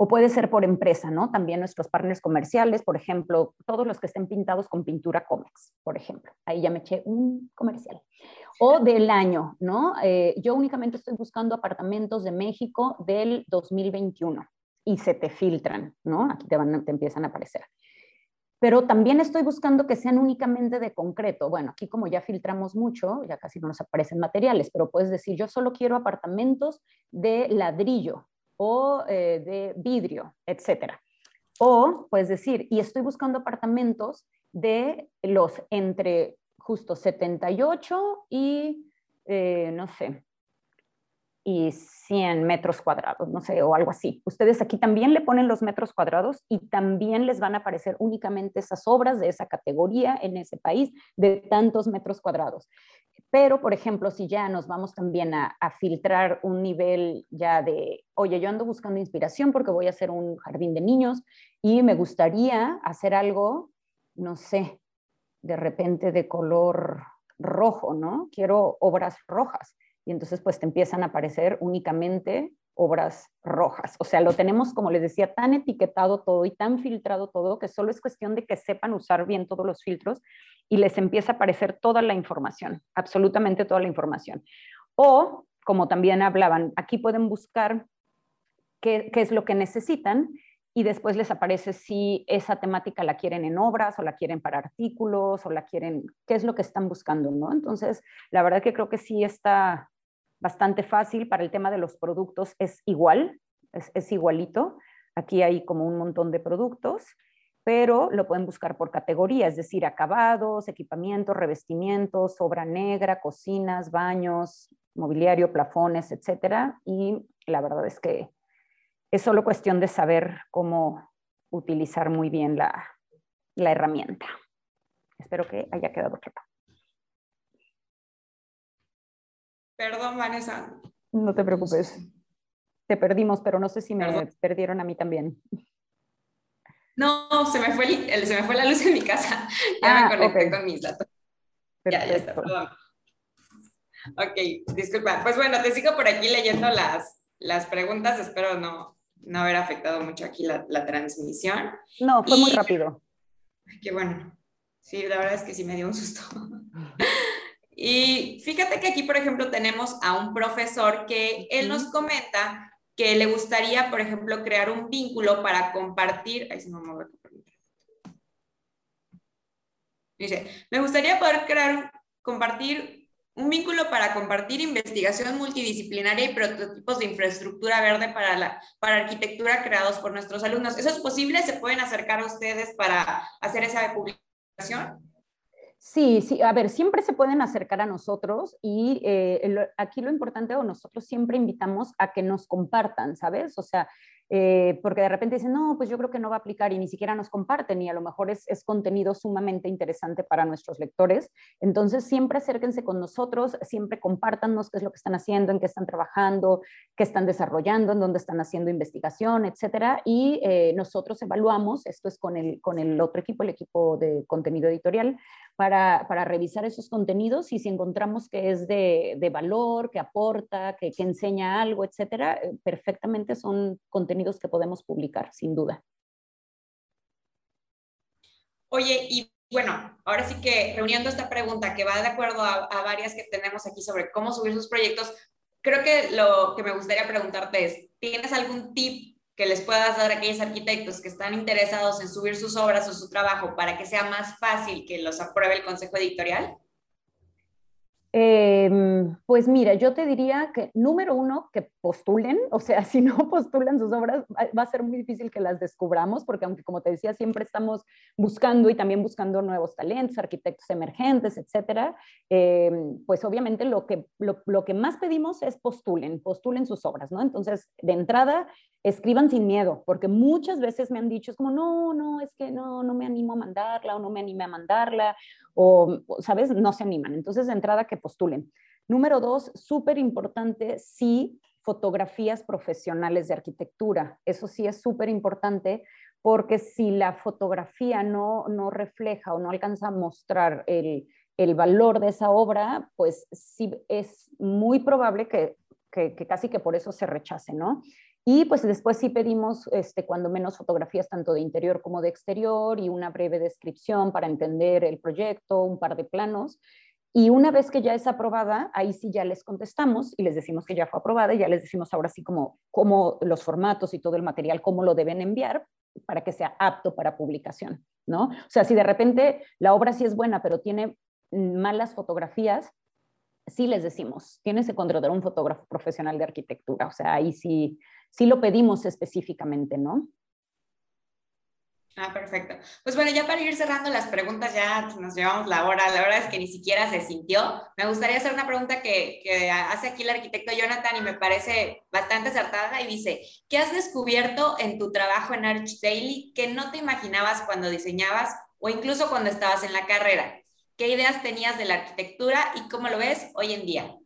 o puede ser por empresa, ¿no? También nuestros partners comerciales, por ejemplo, todos los que estén pintados con pintura Comex, por ejemplo. Ahí ya me eché un comercial. O del año, ¿no? Eh, yo únicamente estoy buscando apartamentos de México del 2021 y se te filtran, ¿no? Aquí te, van, te empiezan a aparecer. Pero también estoy buscando que sean únicamente de concreto. Bueno, aquí como ya filtramos mucho, ya casi no nos aparecen materiales, pero puedes decir, yo solo quiero apartamentos de ladrillo, o eh, de vidrio, etcétera. O puedes decir, y estoy buscando apartamentos de los entre justo 78 y, eh, no sé, y 100 metros cuadrados, no sé, o algo así. Ustedes aquí también le ponen los metros cuadrados y también les van a aparecer únicamente esas obras de esa categoría en ese país de tantos metros cuadrados. Pero, por ejemplo, si ya nos vamos también a, filtrar un nivel ya de, oye, yo ando buscando inspiración porque voy a hacer un jardín de niños y me gustaría hacer algo, no sé, de repente de color rojo, ¿no? Quiero obras rojas. Y entonces pues te empiezan a aparecer únicamente obras rojas. O sea, lo tenemos, como les decía, tan etiquetado todo y tan filtrado todo que solo es cuestión de que sepan usar bien todos los filtros y les empieza a aparecer toda la información, absolutamente toda la información. O, como también hablaban, aquí pueden buscar qué, es lo que necesitan y después les aparece si esa temática la quieren en obras o la quieren para artículos o la quieren, qué es lo que están buscando, ¿no? Entonces, la verdad que creo que sí está bastante fácil. Para el tema de los productos es igual, es, igualito. Aquí hay como un montón de productos pero lo pueden buscar por categoría, es decir, acabados, equipamientos, revestimientos, obra negra, cocinas, baños, mobiliario, plafones, etcétera. Y la verdad es que es solo cuestión de saber cómo utilizar muy bien la, la herramienta. Espero que haya quedado claro. Perdón, Vanessa. No te preocupes. Te perdimos, pero no sé si me perdieron a mí también. No, se me, fue se me fue la luz en mi casa. Ya me ah, conecté con mis datos. Ya, ya está, perdón. Ok, disculpa. Pues bueno, te sigo por aquí leyendo las, las preguntas. Espero no, no haber afectado mucho aquí la, la transmisión. No, fue muy rápido. Qué bueno. Sí, la verdad es que sí me dio un susto. y fíjate que aquí, por ejemplo, tenemos a un profesor que él nos comenta que le gustaría, por ejemplo, crear un vínculo para compartir. Ay, no me Dice, me gustaría poder crear, compartir un vínculo para compartir investigación multidisciplinaria y prototipos de infraestructura verde para la para arquitectura creados por nuestros alumnos. ¿Eso es posible? ¿Se pueden acercar a ustedes para hacer esa publicación? Sí, sí, a ver, siempre se pueden acercar a nosotros y eh, aquí lo importante o nosotros siempre invitamos a que nos compartan, ¿sabes? O sea, eh, porque de repente dicen, no, pues yo creo que no va a aplicar y ni siquiera nos comparten y a lo mejor es, es, contenido sumamente interesante para nuestros lectores. Entonces, siempre acérquense con nosotros, siempre compártanos qué es lo que están haciendo, en qué están trabajando, qué están desarrollando, en dónde están haciendo investigación, etcétera. Y eh, nosotros evaluamos, esto es con el, con el otro equipo, el equipo de contenido editorial, para, para revisar esos contenidos y si encontramos que es de, de valor, que aporta, que, que enseña algo, etcétera, eh, perfectamente son contenidos que podemos publicar, sin duda. Oye, y bueno, ahora sí que reuniendo esta pregunta que va de acuerdo a, varias que tenemos aquí sobre cómo subir sus proyectos, creo que lo que me gustaría preguntarte es, ¿tienes algún tip que les puedas dar a aquellos arquitectos que están interesados en subir sus obras o su trabajo para que sea más fácil que los apruebe el consejo editorial? Em, pues mira, yo te diría que número uno, que postulen, o sea, si no postulan sus obras, va a ser muy difícil que las descubramos, porque aunque como te decía, siempre estamos buscando y también buscando nuevos talentos, arquitectos emergentes, etcétera, em, pues obviamente lo que, lo, lo que más pedimos es postulen, postulen sus obras, ¿no? Entonces, de entrada, escriban sin miedo, porque muchas veces me han dicho, es como, no, no, es que no, no me animo a mandarla o no me animé a mandarla, o, ¿sabes? No se animan. Entonces, de entrada, que postulen. Número dos, súper importante, sí, fotografías profesionales de arquitectura. Eso sí es súper importante porque si la fotografía no, no refleja o no alcanza a mostrar el, el valor de esa obra, pues sí es muy probable que, que, que, casi que por eso se rechace, ¿no? Y pues después sí pedimos, este, cuando menos fotografías tanto de interior como de exterior y una breve descripción para entender el proyecto, un par de planos. Y una vez que ya es aprobada, ahí sí ya les contestamos y les decimos que ya fue aprobada y ya les decimos ahora sí como, como los formatos y todo el material, cómo lo deben enviar para que sea apto para publicación, ¿no? O sea, si de repente la obra sí es buena, pero tiene malas fotografías, sí les decimos, tienes que contratar un fotógrafo profesional de arquitectura, o sea, ahí sí, sí lo pedimos específicamente, ¿no? Ah, perfecto. Pues bueno, ya para ir cerrando las preguntas, ya nos llevamos la hora. La verdad es que ni siquiera se sintió. Me gustaría hacer una pregunta que, que, hace aquí el arquitecto Jonathan y me parece bastante acertada y dice, ¿qué has descubierto en tu trabajo en Arch Daily que no te imaginabas cuando diseñabas o incluso cuando estabas en la carrera? ¿Qué ideas tenías de la arquitectura y cómo lo ves hoy en día?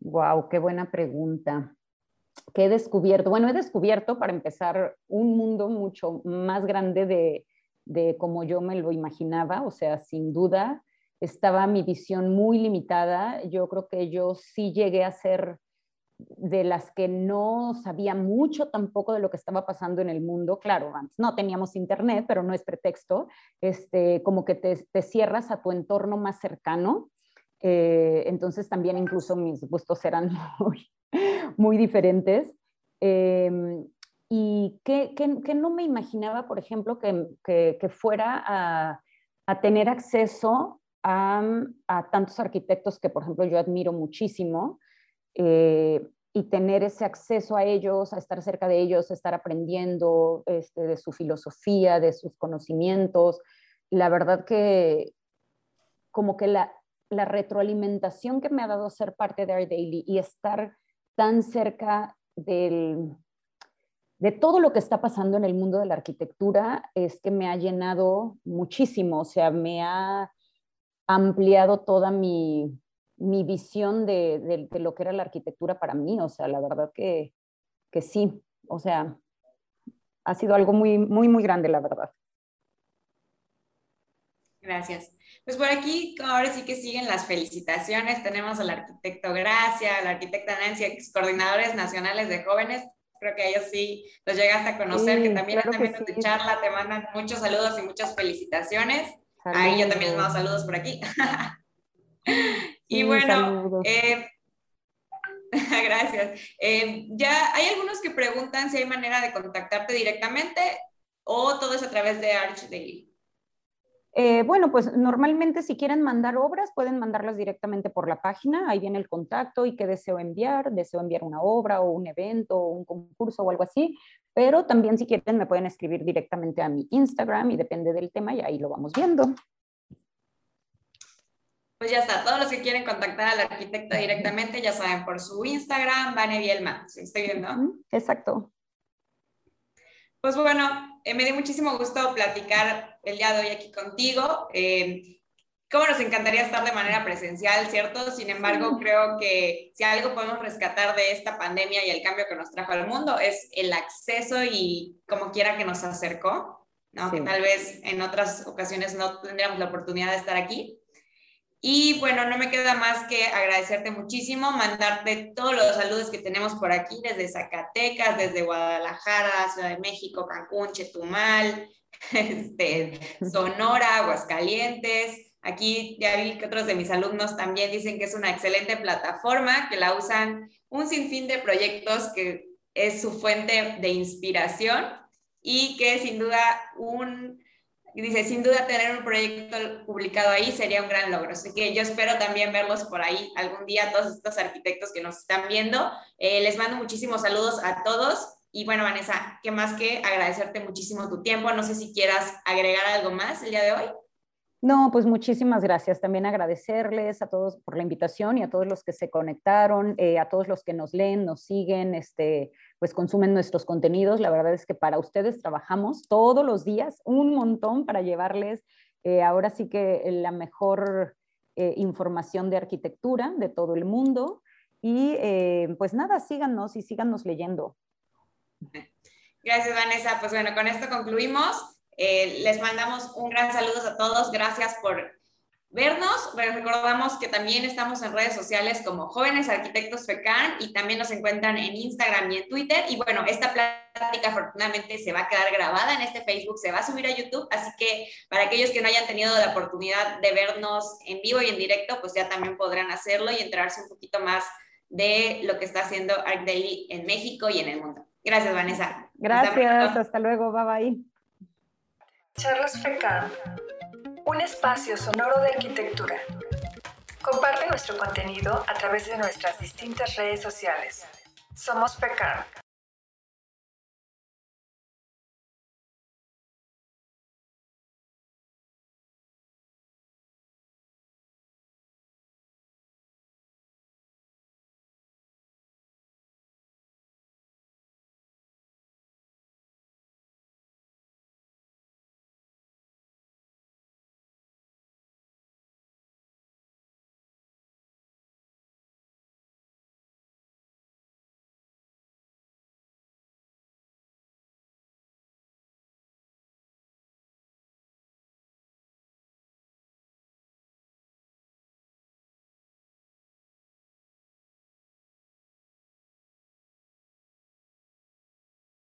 Wow, qué buena pregunta. ¿Qué he descubierto? Bueno, he descubierto, para empezar, un mundo mucho más grande de, de como yo me lo imaginaba, o sea, sin duda estaba mi visión muy limitada. Yo creo que yo sí llegué a ser de las que no sabía mucho tampoco de lo que estaba pasando en el mundo. Claro, antes no teníamos internet, pero no es pretexto. Este, como que te, cierras a tu entorno más cercano. Eh, entonces también incluso mis gustos eran muy, muy diferentes. Em, y que, que, no me imaginaba, por ejemplo, que, que fuera a, a, tener acceso a, a, tantos arquitectos que, por ejemplo, yo admiro muchísimo, eh, y tener ese acceso a ellos, a estar cerca de ellos, a estar aprendiendo este, de su filosofía, de sus conocimientos. La verdad que como que la, la retroalimentación que me ha dado ser parte de Art Daily y estar tan cerca del, de todo lo que está pasando en el mundo de la arquitectura es que me ha llenado muchísimo, o sea, me ha ampliado toda mi, mi visión de, lo que era la arquitectura para mí. O sea, la verdad que, que sí. O sea, ha sido algo muy, muy, muy grande, la verdad. Gracias. Pues por aquí ahora sí que siguen las felicitaciones. Tenemos al arquitecto Gracia, a la arquitecta Nancy, ex coordinadores nacionales de jóvenes. Creo que ellos sí los llegaste a conocer, que también también tu charla te mandan muchos saludos y muchas felicitaciones. Ahí yo también les mando saludos por aquí. y bueno, eh, gracias. Eh, ya hay algunos que preguntan si hay manera de contactarte directamente o todo es a través de Arch Daily. Eh, bueno, pues normalmente si quieren mandar obras, pueden mandarlas directamente por la página, ahí viene el contacto y qué deseo enviar, deseo enviar una obra o un evento o un concurso o algo así, pero también si quieren me pueden escribir directamente a mi Instagram y depende del tema y ahí lo vamos viendo. Pues ya está, todos los que quieren contactar al arquitecto directamente, ya saben, por su Instagram, Vane Bielma, estoy viendo. Exacto. Pues bueno, eh, me dio muchísimo gusto platicar el día de hoy aquí contigo. Eh, cómo nos encantaría estar de manera presencial, ¿cierto? Sin embargo, creo que si algo podemos rescatar de esta pandemia y el cambio que nos trajo al mundo es el acceso y como quiera que nos acercó, ¿no? Que tal vez en otras ocasiones no tendríamos la oportunidad de estar aquí. Y bueno, no me queda más que agradecerte muchísimo, mandarte todos los saludos que tenemos por aquí, desde Zacatecas, desde Guadalajara, Ciudad de México, Cancún, Chetumal, este, Sonora, Aguascalientes. Aquí ya vi que otros de mis alumnos también dicen que es una excelente plataforma, que la usan un sinfín de proyectos que es su fuente de inspiración y que sin duda un y dice, sin duda tener un proyecto publicado ahí sería un gran logro. Así que yo espero también verlos por ahí algún día, todos estos arquitectos que nos están viendo. Eh, les mando muchísimos saludos a todos. Y bueno, Vanessa, ¿qué más que agradecerte muchísimo tu tiempo? No sé si quieras agregar algo más el día de hoy. No, pues muchísimas gracias. También agradecerles a todos por la invitación y a todos los que se conectaron, eh, a todos los que nos leen, nos siguen, este, pues consumen nuestros contenidos. La verdad es que para ustedes trabajamos todos los días un montón para llevarles eh, ahora sí que la mejor eh, información de arquitectura de todo el mundo. Y eh, pues nada, síganos y síganos leyendo. Gracias, Vanessa. Pues bueno, con esto concluimos. les mandamos un gran saludo a todos. Gracias por vernos. recordamos que también estamos en redes sociales como Jóvenes Arquitectos FECAN y también nos encuentran en Instagram y en Twitter. Y bueno, esta plática afortunadamente se va a quedar grabada en este Facebook, se va a subir a YouTube, así que para aquellos que no hayan tenido la oportunidad de vernos en vivo y en directo, pues ya también podrán hacerlo y enterarse un poquito más de lo que está haciendo Arc Daily en México y en el mundo. Gracias, Vanessa. Gracias, hasta, luego, bye bye. Charlas FECAN un espacio sonoro de arquitectura. Comparte nuestro contenido a través de nuestras distintas redes sociales. Somos PECAR.